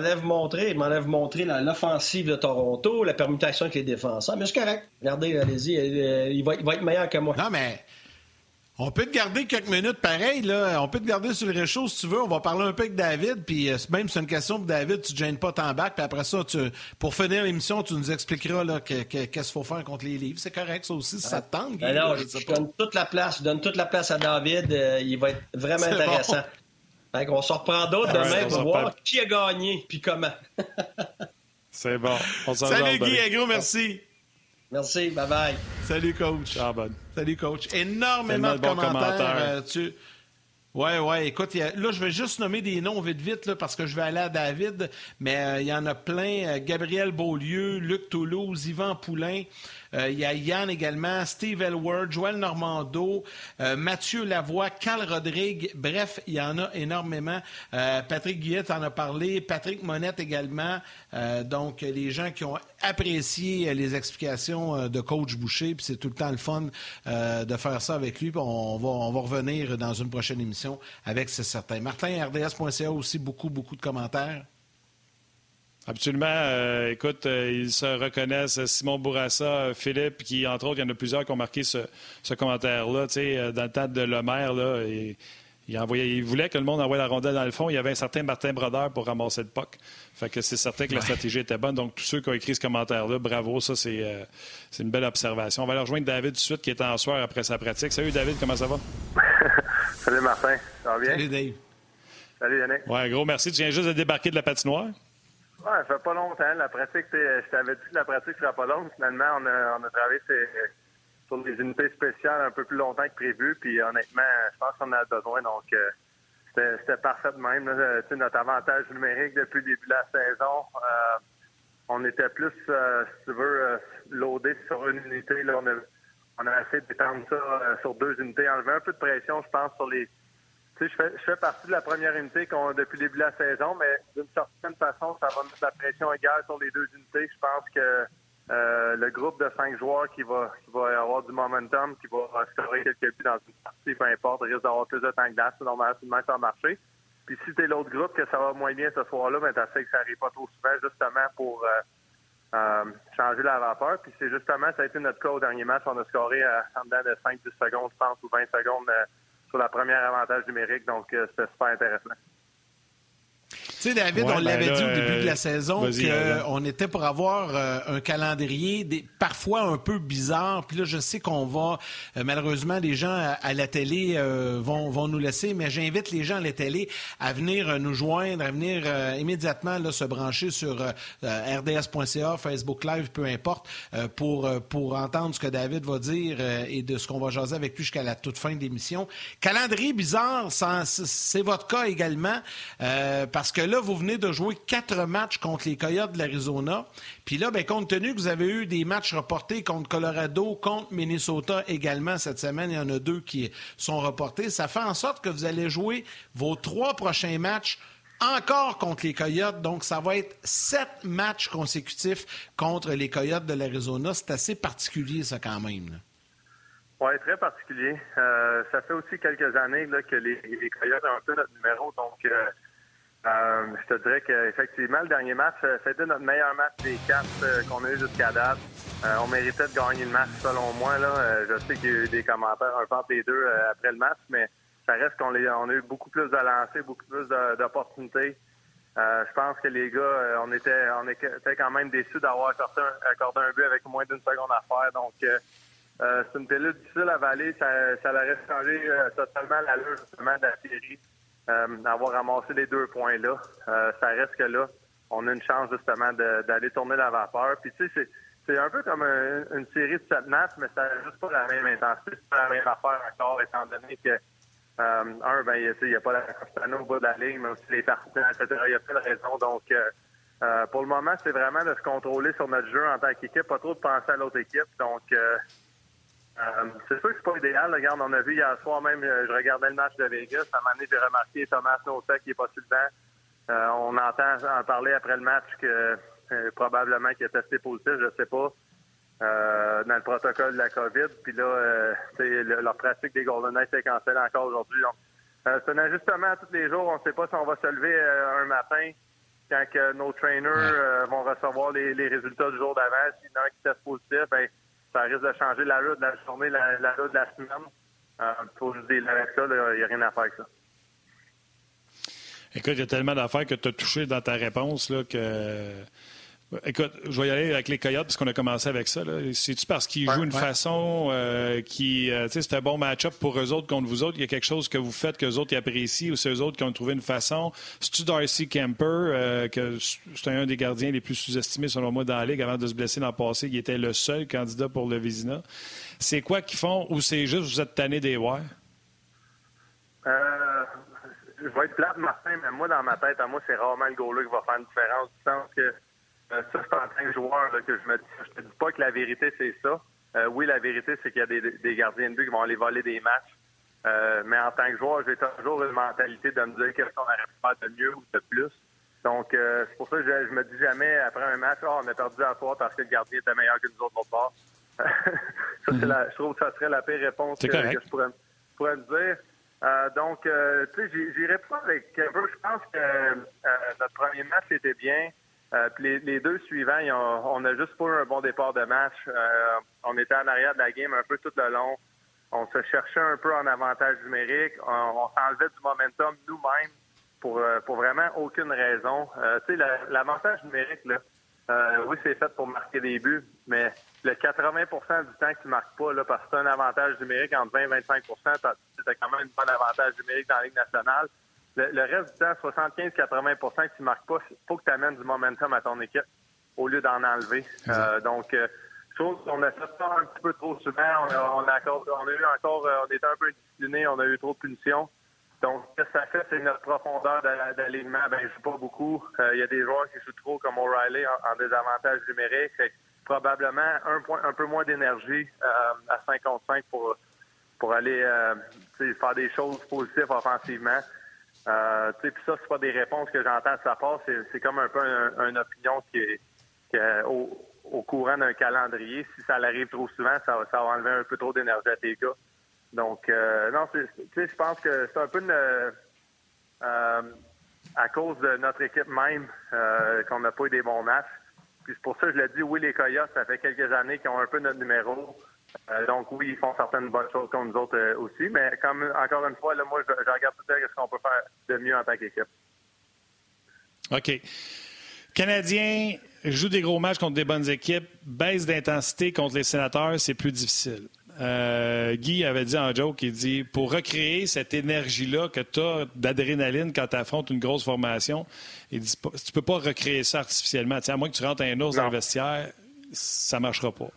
lève montrer, je m'en lève montrer l'offensive de Toronto, la permutation avec les défenseurs. Mais c'est correct. Regardez, allez-y. Euh, il, va, il va être meilleur que moi. Non, mais On peut te garder quelques minutes pareil, là. On peut te garder sur le réchaud si tu veux. On va parler un peu avec David. Puis euh, même c'est une question pour David, tu ne gênes pas ton bac. Puis après ça, tu, pour finir l'émission, tu nous expliqueras qu'est-ce qu'il faut faire contre les livres. C'est correct, ça aussi, si ça te tente. Ben non, je, donne toute la place. Je donne toute la place à David. Euh, il va être vraiment intéressant. on se reprend d'autres demain pour voir qui a gagné puis comment. [LAUGHS] c'est bon. Salut Guy, un gros merci. Merci, bye bye. Salut, coach. Ah, Salut, coach. Énormément de commentaires. Euh, tu... Ouais, ouais. Écoute, là, je vais juste nommer des noms vite, vite, là, parce que je vais aller à David, mais euh, il y en a plein. Euh, Gabriel Beaulieu, Luc Toulouse, Yvan Poulain. Euh, il y a Yann également, Steve Elward, Joël Normando, euh, Mathieu Lavoie, Carl Rodrigue. Bref, il y en a énormément. Euh, Patrick Guillette en a parlé, Patrick Monette également. donc, les gens qui ont apprécié les explications de coach Boucher, puis c'est tout le temps le fun de faire ça avec lui. On va, on va revenir dans une prochaine émission avec ce certain. Martin, RDS.ca aussi, beaucoup, beaucoup de commentaires. Absolument. Euh, écoute, euh, ils se reconnaissent. Simon Bourassa, euh, Philippe, qui, entre autres, il y en a plusieurs qui ont marqué ce, commentaire-là. Tu sais, dans le temps de Lemaire, là, il, envoyait, il voulait que le monde envoie la rondelle dans le fond. Il y avait un certain Martin Brodeur pour ramasser le puck. Fait que c'est certain que la stratégie était bonne. Donc, tous ceux qui ont écrit ce commentaire-là, bravo. Ça, c'est une belle observation. On va aller rejoindre David tout de suite, qui est en soir après sa pratique. Salut, David. Comment ça va? [LAUGHS] Salut, Martin. Ça va bien? Salut, Dave. Salut, Yannick. Ouais, gros merci. Tu viens juste de débarquer de la patinoire? Ouais, ça fait pas longtemps. La pratique, je t'avais dit que la pratique serait pas longue. Finalement, on a, on a travaillé sur des unités spéciales un peu plus longtemps que prévu. Puis honnêtement, je pense qu'on a besoin. Donc, euh, c'était parfait de même. Là. notre avantage numérique depuis le début de la saison, euh, on était plus, euh, si tu veux, loadé sur une unité. Là, on, a, on a essayé d'étendre ça sur deux unités, enlever un peu de pression, je pense, sur les je fais, je fais partie de la première unité qu'on depuis le début de la saison, mais d'une certaine façon, ça va mettre la pression égale sur les deux unités. Je pense que euh, le groupe de cinq joueurs qui va, avoir du momentum, qui va restaurer quelques buts dans une partie, peu importe, risque d'avoir plus de temps que glace, normalement, ça va marcher. Puis si t'es l'autre groupe que ça va moins bien ce soir-là, ben t'as fait que ça arrive pas trop souvent, justement pour euh, euh, changer la vapeur. Puis c'est justement, ça a été notre cas au dernier match. On a scoré en dedans de 5-10 secondes, je pense, ou 20 secondes sur la première avantage numérique. Donc, euh, c'était super intéressant. Tu sais, David, on l'avait ben dit au début de la saison qu'on était pour avoir euh, un calendrier des, parfois un peu bizarre. Puis là, je sais qu'on va, euh, malheureusement, les gens à, la télé euh, vont, vont nous laisser, mais j'invite les gens à la télé à venir nous joindre, à venir immédiatement là, se brancher sur rds.ca, Facebook Live, peu importe, pour, pour entendre ce que David va dire et de ce qu'on va jaser avec lui jusqu'à la toute fin de l'émission. Calendrier bizarre, c'est votre cas également, parce que là, vous venez de jouer quatre matchs contre les Coyotes de l'Arizona. Puis là, ben, compte tenu que vous avez eu des matchs reportés contre Colorado, contre Minnesota également cette semaine, il y en a deux qui sont reportés, ça fait en sorte que vous allez jouer vos trois prochains matchs encore contre les Coyotes. Donc, ça va être sept matchs consécutifs contre les Coyotes de l'Arizona. C'est assez particulier, ça, quand même. Oui, très particulier. Euh, ça fait aussi quelques années que les, Coyotes ont un peu notre numéro. Donc, euh, euh, je te dirais qu'effectivement, le dernier match, euh, c'était notre meilleur match des quatre euh, qu'on a eu jusqu'à date. on méritait de gagner le match, selon moi. Je sais qu'il y a eu des commentaires un peu entre les deux après le match, mais ça reste qu'on on a eu beaucoup plus de lancers, beaucoup plus d'opportunités. je pense que les gars, on était on était quand même déçus d'avoir accordé un, but avec moins d'une seconde à faire. Donc, c'est une pilule difficile à avaler. Ça, ça aurait changé totalement l'allure justement de la série euh, avoir ramassé les deux points-là. Euh, ça reste que là, on a une chance justement d'aller tourner la vapeur. Puis tu sais, c'est un peu comme une série de sept matchs, mais ça n'a juste pas la même intensité, c'est pas la même affaire encore, étant donné que euh, un, ben il n'y a pas la Costano au bout de la ligne, mais aussi les partisans, etc. Il y a plein de raisons. Donc euh, euh, pour le moment, c'est vraiment de se contrôler sur notre jeu en tant qu'équipe, pas trop de penser à l'autre équipe. Donc euh, c'est sûr que c'est pas idéal. Regarde, on a vu hier soir même, euh, je regardais le match de Vegas. À un moment donné, j'ai remarqué Thomas Notek qui est pas sur le banc. Euh, on entend en parler après le match que probablement qu'il a testé positif, je sais pas, dans le protocole de la COVID. Puis là, leur pratique des Golden Knights est cancellée encore aujourd'hui. Donc, c'est un ajustement tous les jours. On ne sait pas si on va se lever un matin quand que nos trainers vont recevoir les, résultats du jour d'avant. S'il y en a un qui teste positif, ben, ça risque de changer la route de la journée, la, route de la semaine. juste dire avec ça, il n'y a rien à faire avec ça. Écoute, il y a tellement d'affaires que tu as touché dans ta réponse là, que Écoute, je vais y aller avec les Coyotes parce qu'on a commencé avec ça. C'est-tu parce qu'ils jouent une façon euh, qui. Euh, sais, c'est un bon match-up pour eux autres contre vous autres? Il y a quelque chose que vous faites que les autres apprécient ou c'est eux autres qui ont trouvé une façon? C'est-tu Darcy Kemper, euh, que c'est un des gardiens les plus sous-estimés selon moi dans la Ligue avant de se blesser dans le passé, qui était le seul candidat pour le Vizina? C'est quoi qu'ils font ou c'est juste vous êtes tanné des wires? je vais être plate, Martin, mais moi, dans ma tête, à moi, c'est rarement le goal qui va faire une différence. Du sens que euh, ça, c'est en tant que joueur que je me dis. Je te dis pas que la vérité, c'est ça. Euh, oui, la vérité, c'est qu'il y a des, gardiens de but qui vont aller voler des matchs. Euh, mais en tant que joueur, j'ai toujours une mentalité de me dire qu'est-ce qu'on aurait pu faire de mieux ou de plus. Donc, c'est pour ça que je, me dis jamais après un match, oh, on a perdu à soir parce que le gardien était meilleur que nous autres au bord. [LAUGHS] ça, mm-hmm. je trouve que ça serait la pire réponse que, je pourrais, pourrais me dire. donc, tu sais, j'irai pas avec Je pense que notre premier match était bien. Euh, les, deux suivants, on a juste pas eu un bon départ de match. Euh, on était en arrière de la game un peu tout le long. On se cherchait un peu en avantage numérique. On, s'enlevait du momentum nous-mêmes pour, euh, pour vraiment aucune raison. tu sais, l'avantage numérique, oui, c'est fait pour marquer des buts, mais le 80% du temps que tu marques pas, là, parce que tu as un avantage numérique entre 20 et 25 tu as quand même un bon avantage numérique dans la Ligue nationale le, reste du temps, 75-80 que tu marques pas, il faut que tu amènes du momentum à ton équipe au lieu d'en enlever. Euh, donc, euh, on a fait ça un petit peu trop souvent. On a, on a, on a eu encore, euh, on était un peu discipliné, on a eu trop de punitions. Donc, ce que ça fait, c'est notre profondeur d'alignement. Ben, je joue pas beaucoup. Euh, il y a des joueurs qui jouent trop, comme O'Reilly, en, désavantage numérique. probablement un, point, un peu moins d'énergie à 55 pour, pour aller faire des choses positives offensivement. Euh, puis ça, c'est pas des réponses que j'entends de sa part. C'est comme un peu une opinion qui est, au, courant d'un calendrier. Si ça l'arrive trop souvent, ça, va enlever un peu trop d'énergie à tes gars. Donc, euh, non, je pense que c'est un peu euh, à cause de notre équipe même qu'on n'a pas eu des bons matchs. Puis c'est pour ça que je l'ai dit, oui, les Coyotes, ça fait quelques années qu'ils ont un peu notre numéro. Euh, donc oui, ils font certaines bonnes choses comme nous autres euh, aussi, mais comme encore une fois, là, moi, je, regarde tout ce qu'on peut faire de mieux en tant qu'équipe. OK. Canadiens jouent des gros matchs contre des bonnes équipes, baisse d'intensité contre les sénateurs, c'est plus difficile. Euh, Guy avait dit en joke, il dit, pour recréer cette énergie-là que tu as d'adrénaline quand tu affrontes une grosse formation, il dit, tu peux pas recréer ça artificiellement. à moins que tu rentres un ours dans le vestiaire, ça marchera pas.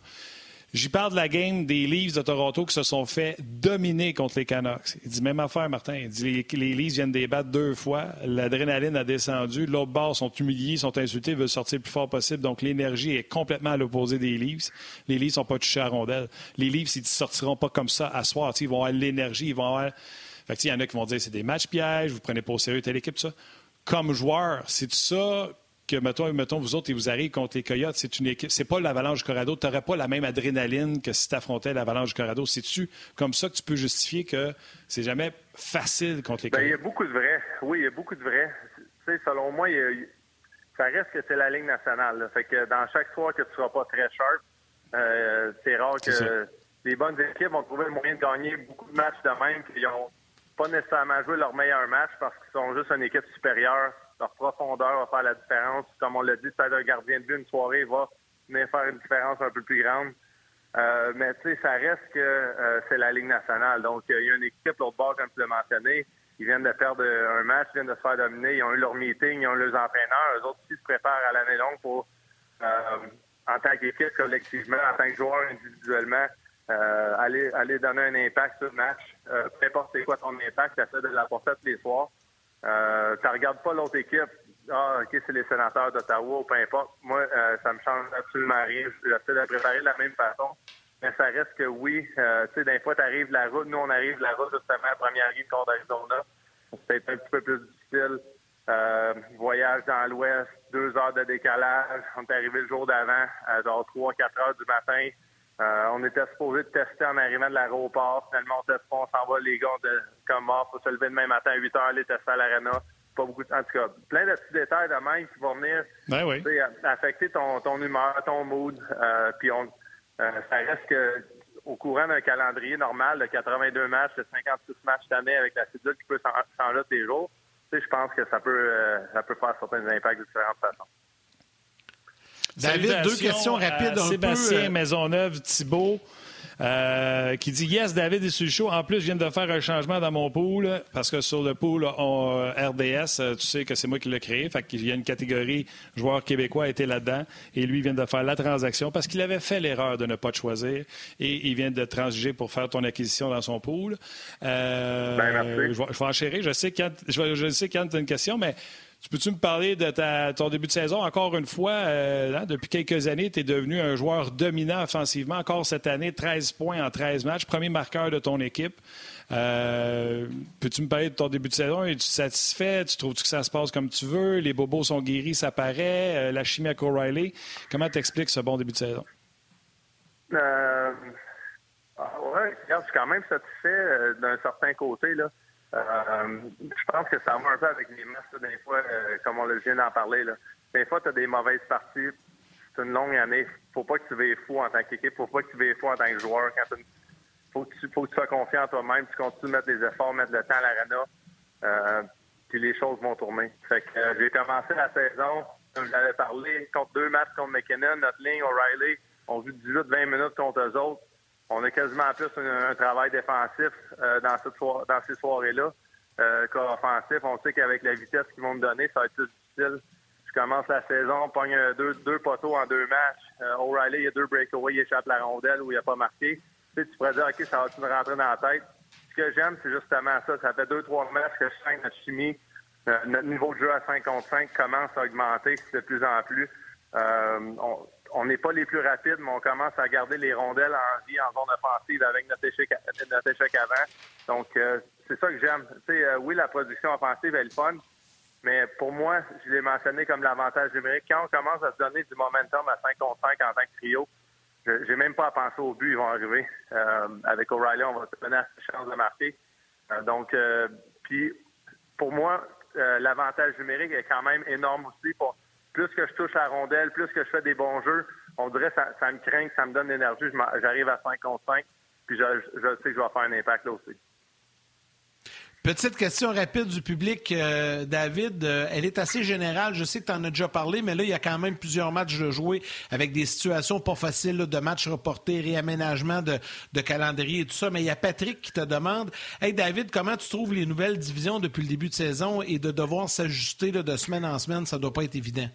J'y parle de la game des Leafs de Toronto qui se sont fait dominer contre les Canucks. Il dit même affaire, Martin. Il dit les, les Leafs viennent débattre deux fois. L'adrénaline a descendu. L'autre bord sont humiliés, sont insultés, veulent sortir le plus fort possible. Donc l'énergie est complètement à l'opposé des Leafs. Les Leafs sont pas touchés à rondelle. Les Leafs, ils ne sortiront pas comme ça à soir. ils vont avoir l'énergie, il y en a qui vont dire c'est des matchs pièges, vous prenez pas au sérieux telle équipe. Comme joueur, c'est ça que, mettons, mettons, vous autres, et vous arrivez contre les Coyotes, c'est une équipe, c'est pas l'Avalanche Corrado, tu n'aurais pas la même adrénaline que si tu affrontais l'Avalanche Corrado. C'est-tu comme ça que tu peux justifier que c'est jamais facile contre les Coyotes? il y a beaucoup de vrais. Oui, il y a beaucoup de vrais. Tu sais, selon moi, ça reste que c'est la Ligue nationale. Fait que dans chaque soir que tu seras pas très sharp, euh, c'est rare que les bonnes équipes vont trouver le moyen de gagner beaucoup de matchs de même, puis ils n'ont pas nécessairement joué leur meilleur match parce qu'ils sont juste une équipe supérieure leur profondeur va faire la différence. Comme on l'a dit, peut-être un gardien de but une soirée va venir faire une différence un peu plus grande. Euh, mais tu sais, ça reste que euh, c'est la Ligue nationale. Donc, il y a une équipe, l'autre bord, comme tu l'as mentionné. Ils viennent de perdre un match, ils viennent de se faire dominer. Ils ont eu leur meeting, ils ont eu leurs entraîneurs. Eux autres aussi se préparent à l'année longue pour, euh, en tant qu'équipe, collectivement, en tant que joueur individuellement, aller, aller donner un impact sur le match. peu importe c'est quoi ton impact, essaies de l'apporter tous les soirs. Euh, tu regardes pas l'autre équipe. Ah, OK, c'est les sénateurs d'Ottawa ou peu importe. Moi, euh, ça me change absolument rien. J'essaie de préparer de la même façon. Mais ça reste que oui, euh, tu sais, des fois, tu arrives la route. Nous, on arrive la route justement à première ligne contre Arizona. C'est un petit peu plus difficile. Euh, voyage dans l'ouest, deux heures de décalage. On est arrivé le jour d'avant, à genre 3-4 heures du matin. Euh, on était supposé de tester en arrivant de l'aéroport. Finalement, on teste pas, on s'en va, les gars, de, comme mort, faut se lever demain matin à 8 heures, aller tester à l'arena. Pas beaucoup de... En tout cas, plein de petits détails de même qui vont venir ben affecter ton, ton humeur, ton mood. Euh, puis on, euh, ça reste que au courant d'un calendrier normal de 82 matchs, de 56 matchs cette année avec la cédule qui peut changer tous les jours, je pense que ça peut, ça peut faire certains impacts de différentes façons. David, deux questions rapides. un Sébastien peu, Maisonneuve, Thibault. Euh, qui dit Yes, David est sur le show. En plus, je viens de faire un changement dans mon pool parce que sur le pool on, euh, RDS, euh, tu sais que c'est moi qui l'ai créé. Fait qu'il y a une catégorie joueurs québécois était là-dedans et lui vient de faire la transaction parce qu'il avait fait l'erreur de ne pas te choisir et il vient de transiger pour faire ton acquisition dans son pool. Euh, ben, merci. Je, vais, je enchérir. Je sais quand, je, je sais quand tu as une question, mais tu peux-tu me parler de ton début de saison? Encore une fois, euh, hein, depuis quelques années, tu es devenu un joueur dominant offensivement. Encore cette année, 13 points en 13 matchs, premier marqueur de ton équipe. Euh, peux-tu me parler de ton début de saison? Es-tu satisfait? Tu trouves -tu que ça se passe comme tu veux? Les bobos sont guéris, ça paraît. Euh, la chimie avec O'Reilly. Comment t'expliques ce bon début de saison? Ah oui, je suis quand même satisfait d'un certain côté. Là. Euh, je pense que ça va un peu avec les matchs, des fois, euh, comme on vient d'en parler. Là. Des fois, tu as des mauvaises parties. C'est une longue année. faut pas que tu veilles fou en tant qu'équipe. faut pas que tu veilles fou en tant que joueur. Quand faut que, tu, faut que tu sois confiant en toi-même. Tu continues de mettre des efforts, mettre le temps à l'arena. Euh, puis les choses vont tourner. Fait que j'ai commencé la saison, comme je l'avais parlé, contre deux matchs contre McKinnon, notre ligne, O'Reilly. On joue 18-20 minutes contre eux autres on a quasiment plus un, travail défensif euh, dans, cette dans ces soirées-là euh, qu'offensif. On sait qu'avec la vitesse qu'ils vont me donner, ça va être plus difficile. Je commence la saison, pogne deux, deux poteaux en deux matchs. Euh, O'Reilly, il y a deux breakaways, il échappe la rondelle où il n'a pas marqué. Tu, sais, tu pourrais dire, OK, ça va-tu me rentrer dans la tête? Ce que j'aime, c'est justement ça. Ça fait deux, trois matchs que je sens notre chimie, euh, notre niveau de jeu à 5 contre 5 commence à augmenter de plus en plus. On, on n'est pas les plus rapides, mais on commence à garder les rondelles en vie en zone offensive avec notre échec, notre échec avant. Donc, euh, c'est ça que j'aime. Tu sais, euh, oui, la production offensive est le fun, mais pour moi, je l'ai mentionné comme l'avantage numérique. Quand on commence à se donner du momentum à 5 contre 5 en tant que trio, j'ai même pas à penser au but, ils vont arriver. Euh, avec O'Reilly, on va se donner la chance de marquer. donc, puis, pour moi, l'avantage numérique est quand même énorme aussi pour plus que je touche la rondelle, plus que je fais des bons jeux, on dirait ça, ça me craint, ça me donne l'énergie. J'arrive à 5 contre 5, puis je, sais que je vais faire un impact là aussi. Petite question rapide du public, euh, David. Euh, elle est assez générale. Je sais que tu en as déjà parlé, mais là, il y a quand même plusieurs matchs de jouer avec des situations pas faciles de matchs reportés, réaménagement de, calendrier et tout ça. Mais il y a Patrick qui te demande Hey, David, comment tu trouves les nouvelles divisions depuis le début de saison et de devoir s'ajuster de semaine en semaine, ça doit pas être évident?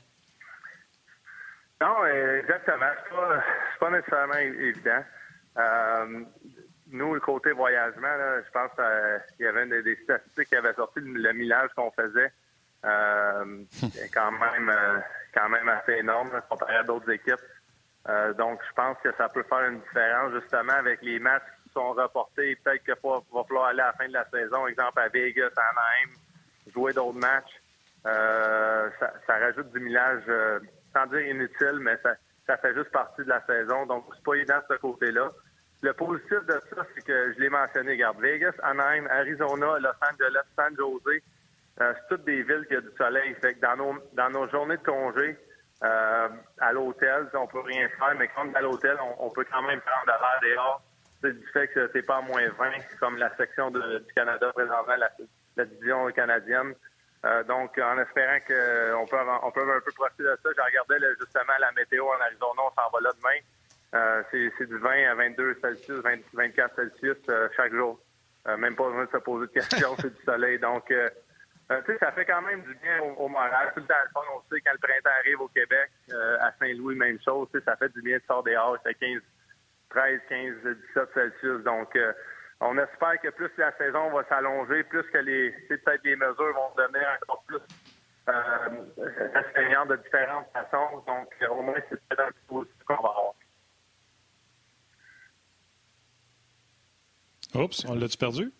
Non, exactement. C'est pas, pas nécessairement évident. Euh, nous, le côté voyagement, je pense qu'il y avait des, statistiques qui avaient sorti le millage qu'on faisait. Euh, [LAUGHS] quand même euh, quand même assez énorme comparé à d'autres équipes. Euh, donc, je pense que ça peut faire une différence justement avec les matchs qui sont reportés. Peut-être qu'il va falloir aller à la fin de la saison, exemple à Vegas, à Anaheim, jouer d'autres matchs. Euh, ça, ça, rajoute du millage, sans dire inutile, mais ça, ça fait juste partie de la saison. Donc, c'est pas évident de ce côté-là. Le positif de ça, c'est que je l'ai mentionné, regarde, Vegas, Anaheim, Arizona, Los Angeles, San Jose, euh, c'est toutes des villes qui ont du soleil. Fait que dans nos, dans nos journées de congé, euh, à l'hôtel, on peut rien faire, mais quand on est à l'hôtel, on, peut quand même prendre de l'air dehors. C'est du fait que c'est pas à moins 20, comme la section du Canada présentement, la, la division canadienne. Euh, donc, en espérant qu'on peut, on peut un peu profiter de ça, j'ai regardé justement la météo en Arizona, on s'en va là demain. Euh, c'est du 20 à 22 Celsius, 24 Celsius euh, chaque jour. Euh, même pas besoin de se poser de questions, [LAUGHS] c'est du soleil. Donc, tu sais, ça fait quand même du bien au, moral. Tout le temps, le on sait quand le printemps arrive au Québec, à Saint-Louis, même chose. Ça fait du bien de sortir dehors. C'est 15, 13, 15, 17 Celsius. Donc, on espère que plus la saison va s'allonger, plus que les, peut-être les mesures vont devenir encore plus euh, de différentes façons. Donc, au moins, c'est peut-être un peu qu'on va avoir. Oups, on l'a-tu perdu?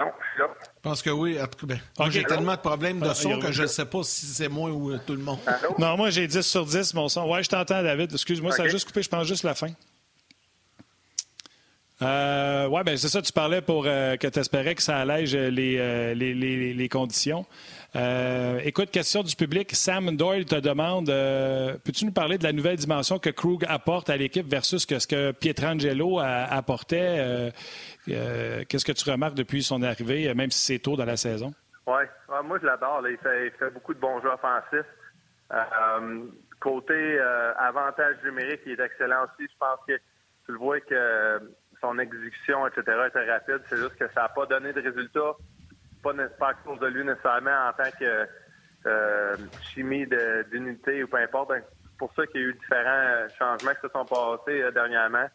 Non, je suis là. Je pense que oui. Ben, j'ai tellement de problèmes de ah, son que je ne sais pas si c'est moi ou euh, tout le monde. Non, moi, j'ai 10 sur 10, mon son. Ouais, je t'entends, David. Excuse-moi, ça a juste coupé. Je pense juste la fin. Euh, oui, ben c'est ça, tu parlais pour euh, que tu espérais que ça allège les, les, les, les conditions. Euh, écoute, question du public. Sam Doyle te demande euh, peux-tu nous parler de la nouvelle dimension que Krug apporte à l'équipe versus ce que Pietrangelo apportait? Euh, Qu'est-ce que tu remarques depuis son arrivée, même si c'est tôt dans la saison? Oui, moi je l'adore. Il fait, beaucoup de bons jeux offensifs. côté avantage numérique, il est excellent aussi. Je pense que tu le vois que son exécution, etc., était rapide. C'est juste que ça n'a pas donné de résultats pas, à cause de lui nécessairement en tant que euh, chimie d'unité ou peu importe. C'est pour ça qu'il y a eu différents changements qui se sont passés euh, dernièrement.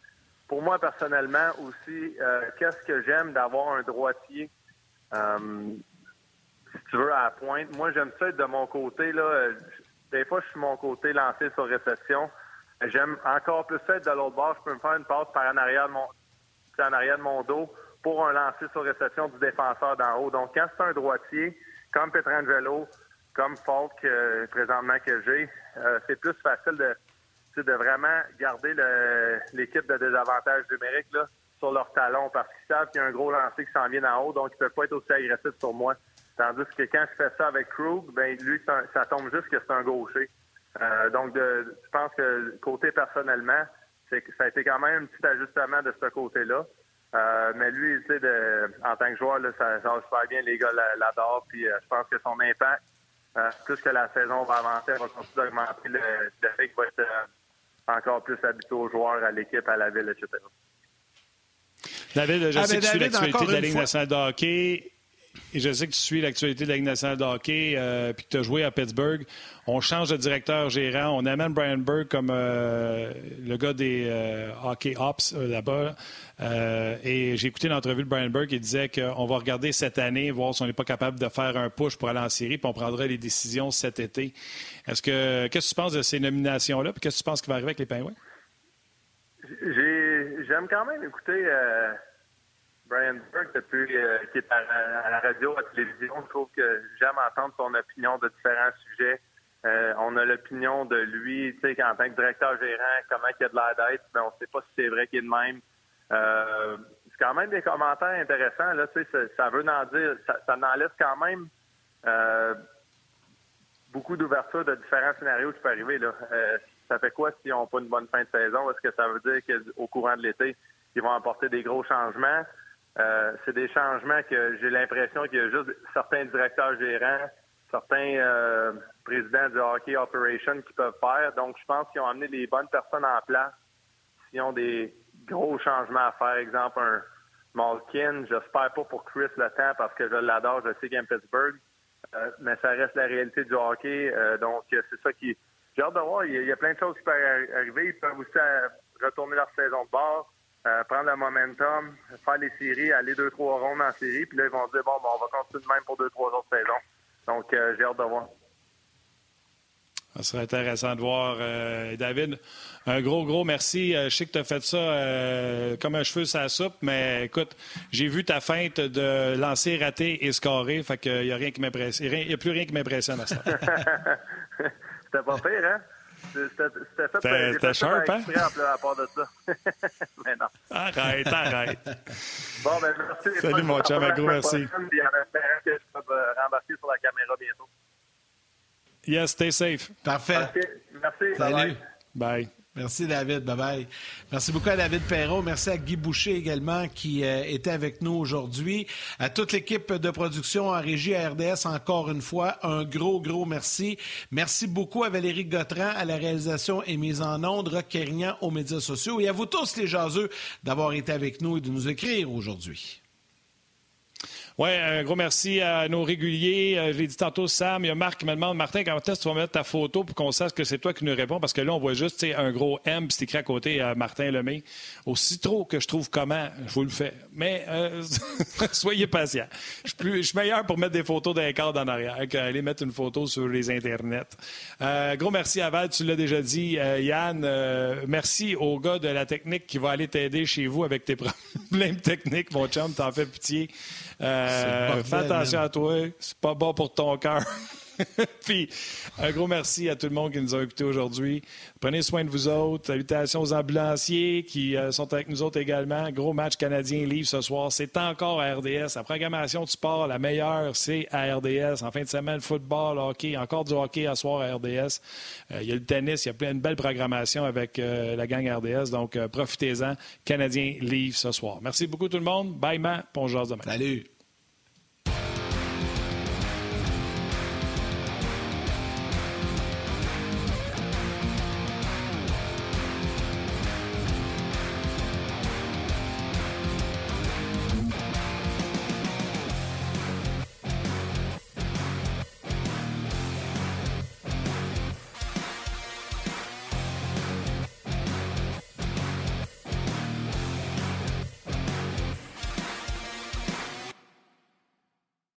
Pour moi, personnellement, aussi, euh, qu'est-ce que j'aime d'avoir un droitier, si tu veux, à la pointe? Moi, j'aime ça être de mon côté. Là. Des fois, je suis mon côté lancé sur réception. J'aime encore plus ça être de l'autre bord. Je peux me faire une passe par en arrière de mon, en arrière de mon dos pour un lancer sur réception du défenseur d'en haut. Donc, quand c'est un droitier, comme Petrangelo, comme Falk, euh, présentement que j'ai, euh, c'est plus facile de, de vraiment garder l'équipe de désavantage numérique sur leur talon parce qu'ils savent qu'il y a un gros lancer qui s'en vient d'en haut, donc ils ne peuvent pas être aussi agressifs sur moi. Tandis que quand je fais ça avec Krug, ben lui, ça tombe juste que c'est un gaucher. Euh, donc, de, je pense que côté personnellement, c'est ça a été quand même un petit ajustement de ce côté-là. Euh, mais lui, tu sais, en tant que joueur, ça change super bien. Les gars l'adorent. Puis euh, je pense que son impact, plus que la saison va avancer, va continuer d'augmenter le, le, fait qu'il va être encore plus habitué aux joueurs, à l'équipe, à la ville, etc. David, je ah, sais que tu suis l'actualité de la Ligue nationale de hockey et je sais que tu suis l'actualité de la Ligue nationale de hockey, euh, puis que tu as joué à Pittsburgh. On change de directeur gérant. On amène Brian Burke comme euh, le gars des euh, hockey ops là-bas. et j'ai écouté l'entrevue de Brian Burke. Il disait qu'on va regarder cette année, voir si on n'est pas capable de faire un push pour aller en série, puis on prendra les décisions cet été. Est-ce que qu'est-ce que tu penses de ces nominations-là, puis qu'est-ce que tu penses qui va arriver avec les Penguins? J'aime quand même écouter Brian Burke, depuis euh, qu'il est à, la radio, à la télévision, je trouve que j'aime entendre son opinion de différents sujets. Euh, on a l'opinion de lui, tu sais, en tant que directeur gérant, comment il a de l'air d'être, mais on ne sait pas si c'est vrai qu'il est de même. Euh, c'est quand même des commentaires intéressants, là, tu sais, ça, veut en dire, ça, ça laisse quand même beaucoup d'ouverture de différents scénarios qui peuvent arriver, là. ça fait quoi s'ils n'ont pas une bonne fin de saison? Est-ce que ça veut dire qu'au courant de l'été, ils vont apporter des gros changements? Euh, c'est des changements que j'ai l'impression qu'il y a juste certains directeurs gérants, certains euh, présidents du hockey operation qui peuvent faire. Donc, je pense qu'ils ont amené les bonnes personnes en place. S'ils ont des gros changements à faire, exemple un Malkin, j'espère pas pour Chris le temps parce que je l'adore, je sais qu'il Pittsburgh, euh, mais ça reste la réalité du hockey. donc, c'est ça qui. J'ai hâte de voir. Il y, a, plein de choses qui peuvent arriver. Ils peuvent aussi retourner leur saison de bord. Euh, prendre le momentum, faire les séries, aller deux, trois rondes en série, puis là, ils vont dire, bon, bon on va continuer de même pour deux, trois autres saisons. Donc, euh, j'ai hâte de voir. Ça serait intéressant de voir. Euh, David, un gros, gros merci. je sais que tu as fait ça comme un cheveu la soupe, mais écoute, j'ai vu ta feinte de lancer, rater et scorer, fait qu'il n'y a rien qui m'impressionne. Il n'y a plus rien qui m'impressionne à ça. [LAUGHS] [LAUGHS] C'était pas pire, hein? C'était fait, C'était sharp, hein? à part de ça. [LAUGHS] mais non. Arrête, arrête. Bon, ben merci. Salut, mon chum. Un gros merci. Puis en espérant que je peux rembarquer sur la caméra bientôt. Yes, stay safe. Parfait. Merci. Salut. bye. Merci, David. Bye-bye. Merci beaucoup à David Perrault. Merci à Guy Boucher également qui euh, était avec nous aujourd'hui. À toute l'équipe de production en régie à RDS, encore une fois, un gros, gros merci. Merci beaucoup à Valérie Gautran à la réalisation et mise en onde, Rock aux médias sociaux et à vous tous les jaseux d'avoir été avec nous et de nous écrire aujourd'hui. Oui, un gros merci à nos réguliers. Euh, je l'ai dit tantôt, Sam. Il y a Marc qui me demande Martin, quand est-ce que tu vas mettre ta photo pour qu'on sache que c'est toi qui nous réponds? Parce que là, on voit juste un gros M, c'est écrit à côté à Martin Lemay. Aussi trop que je trouve comment, je vous le fais. Mais euh, [LAUGHS] soyez patient. Je suis meilleur pour mettre des photos d'un cadre en arrière qu'aller mettre une photo sur les Internets. Euh, gros merci à Val, tu l'as déjà dit. Yann, merci au gars de la technique qui va aller t'aider chez vous avec tes [LAUGHS] problèmes techniques. Mon chum, t'en fais pitié. Euh, fais attention à toi, c'est pas bon pour ton cœur. [LAUGHS] Puis, un gros merci à tout le monde qui nous a écoutés aujourd'hui. Prenez soin de vous autres. Salutations aux ambulanciers qui euh, sont avec nous autres également. Gros match canadien livre ce soir. C'est encore à RDS. La programmation du sport, la meilleure, c'est à RDS. En fin de semaine, football, hockey, encore du hockey à soir à RDS. Euh, il y a le tennis, il y a plein de belles programmations avec euh, la gang RDS. Donc, profitez-en. Canadien livre ce soir. Merci beaucoup tout le monde. Bye, man. Bonjour demain. Salut.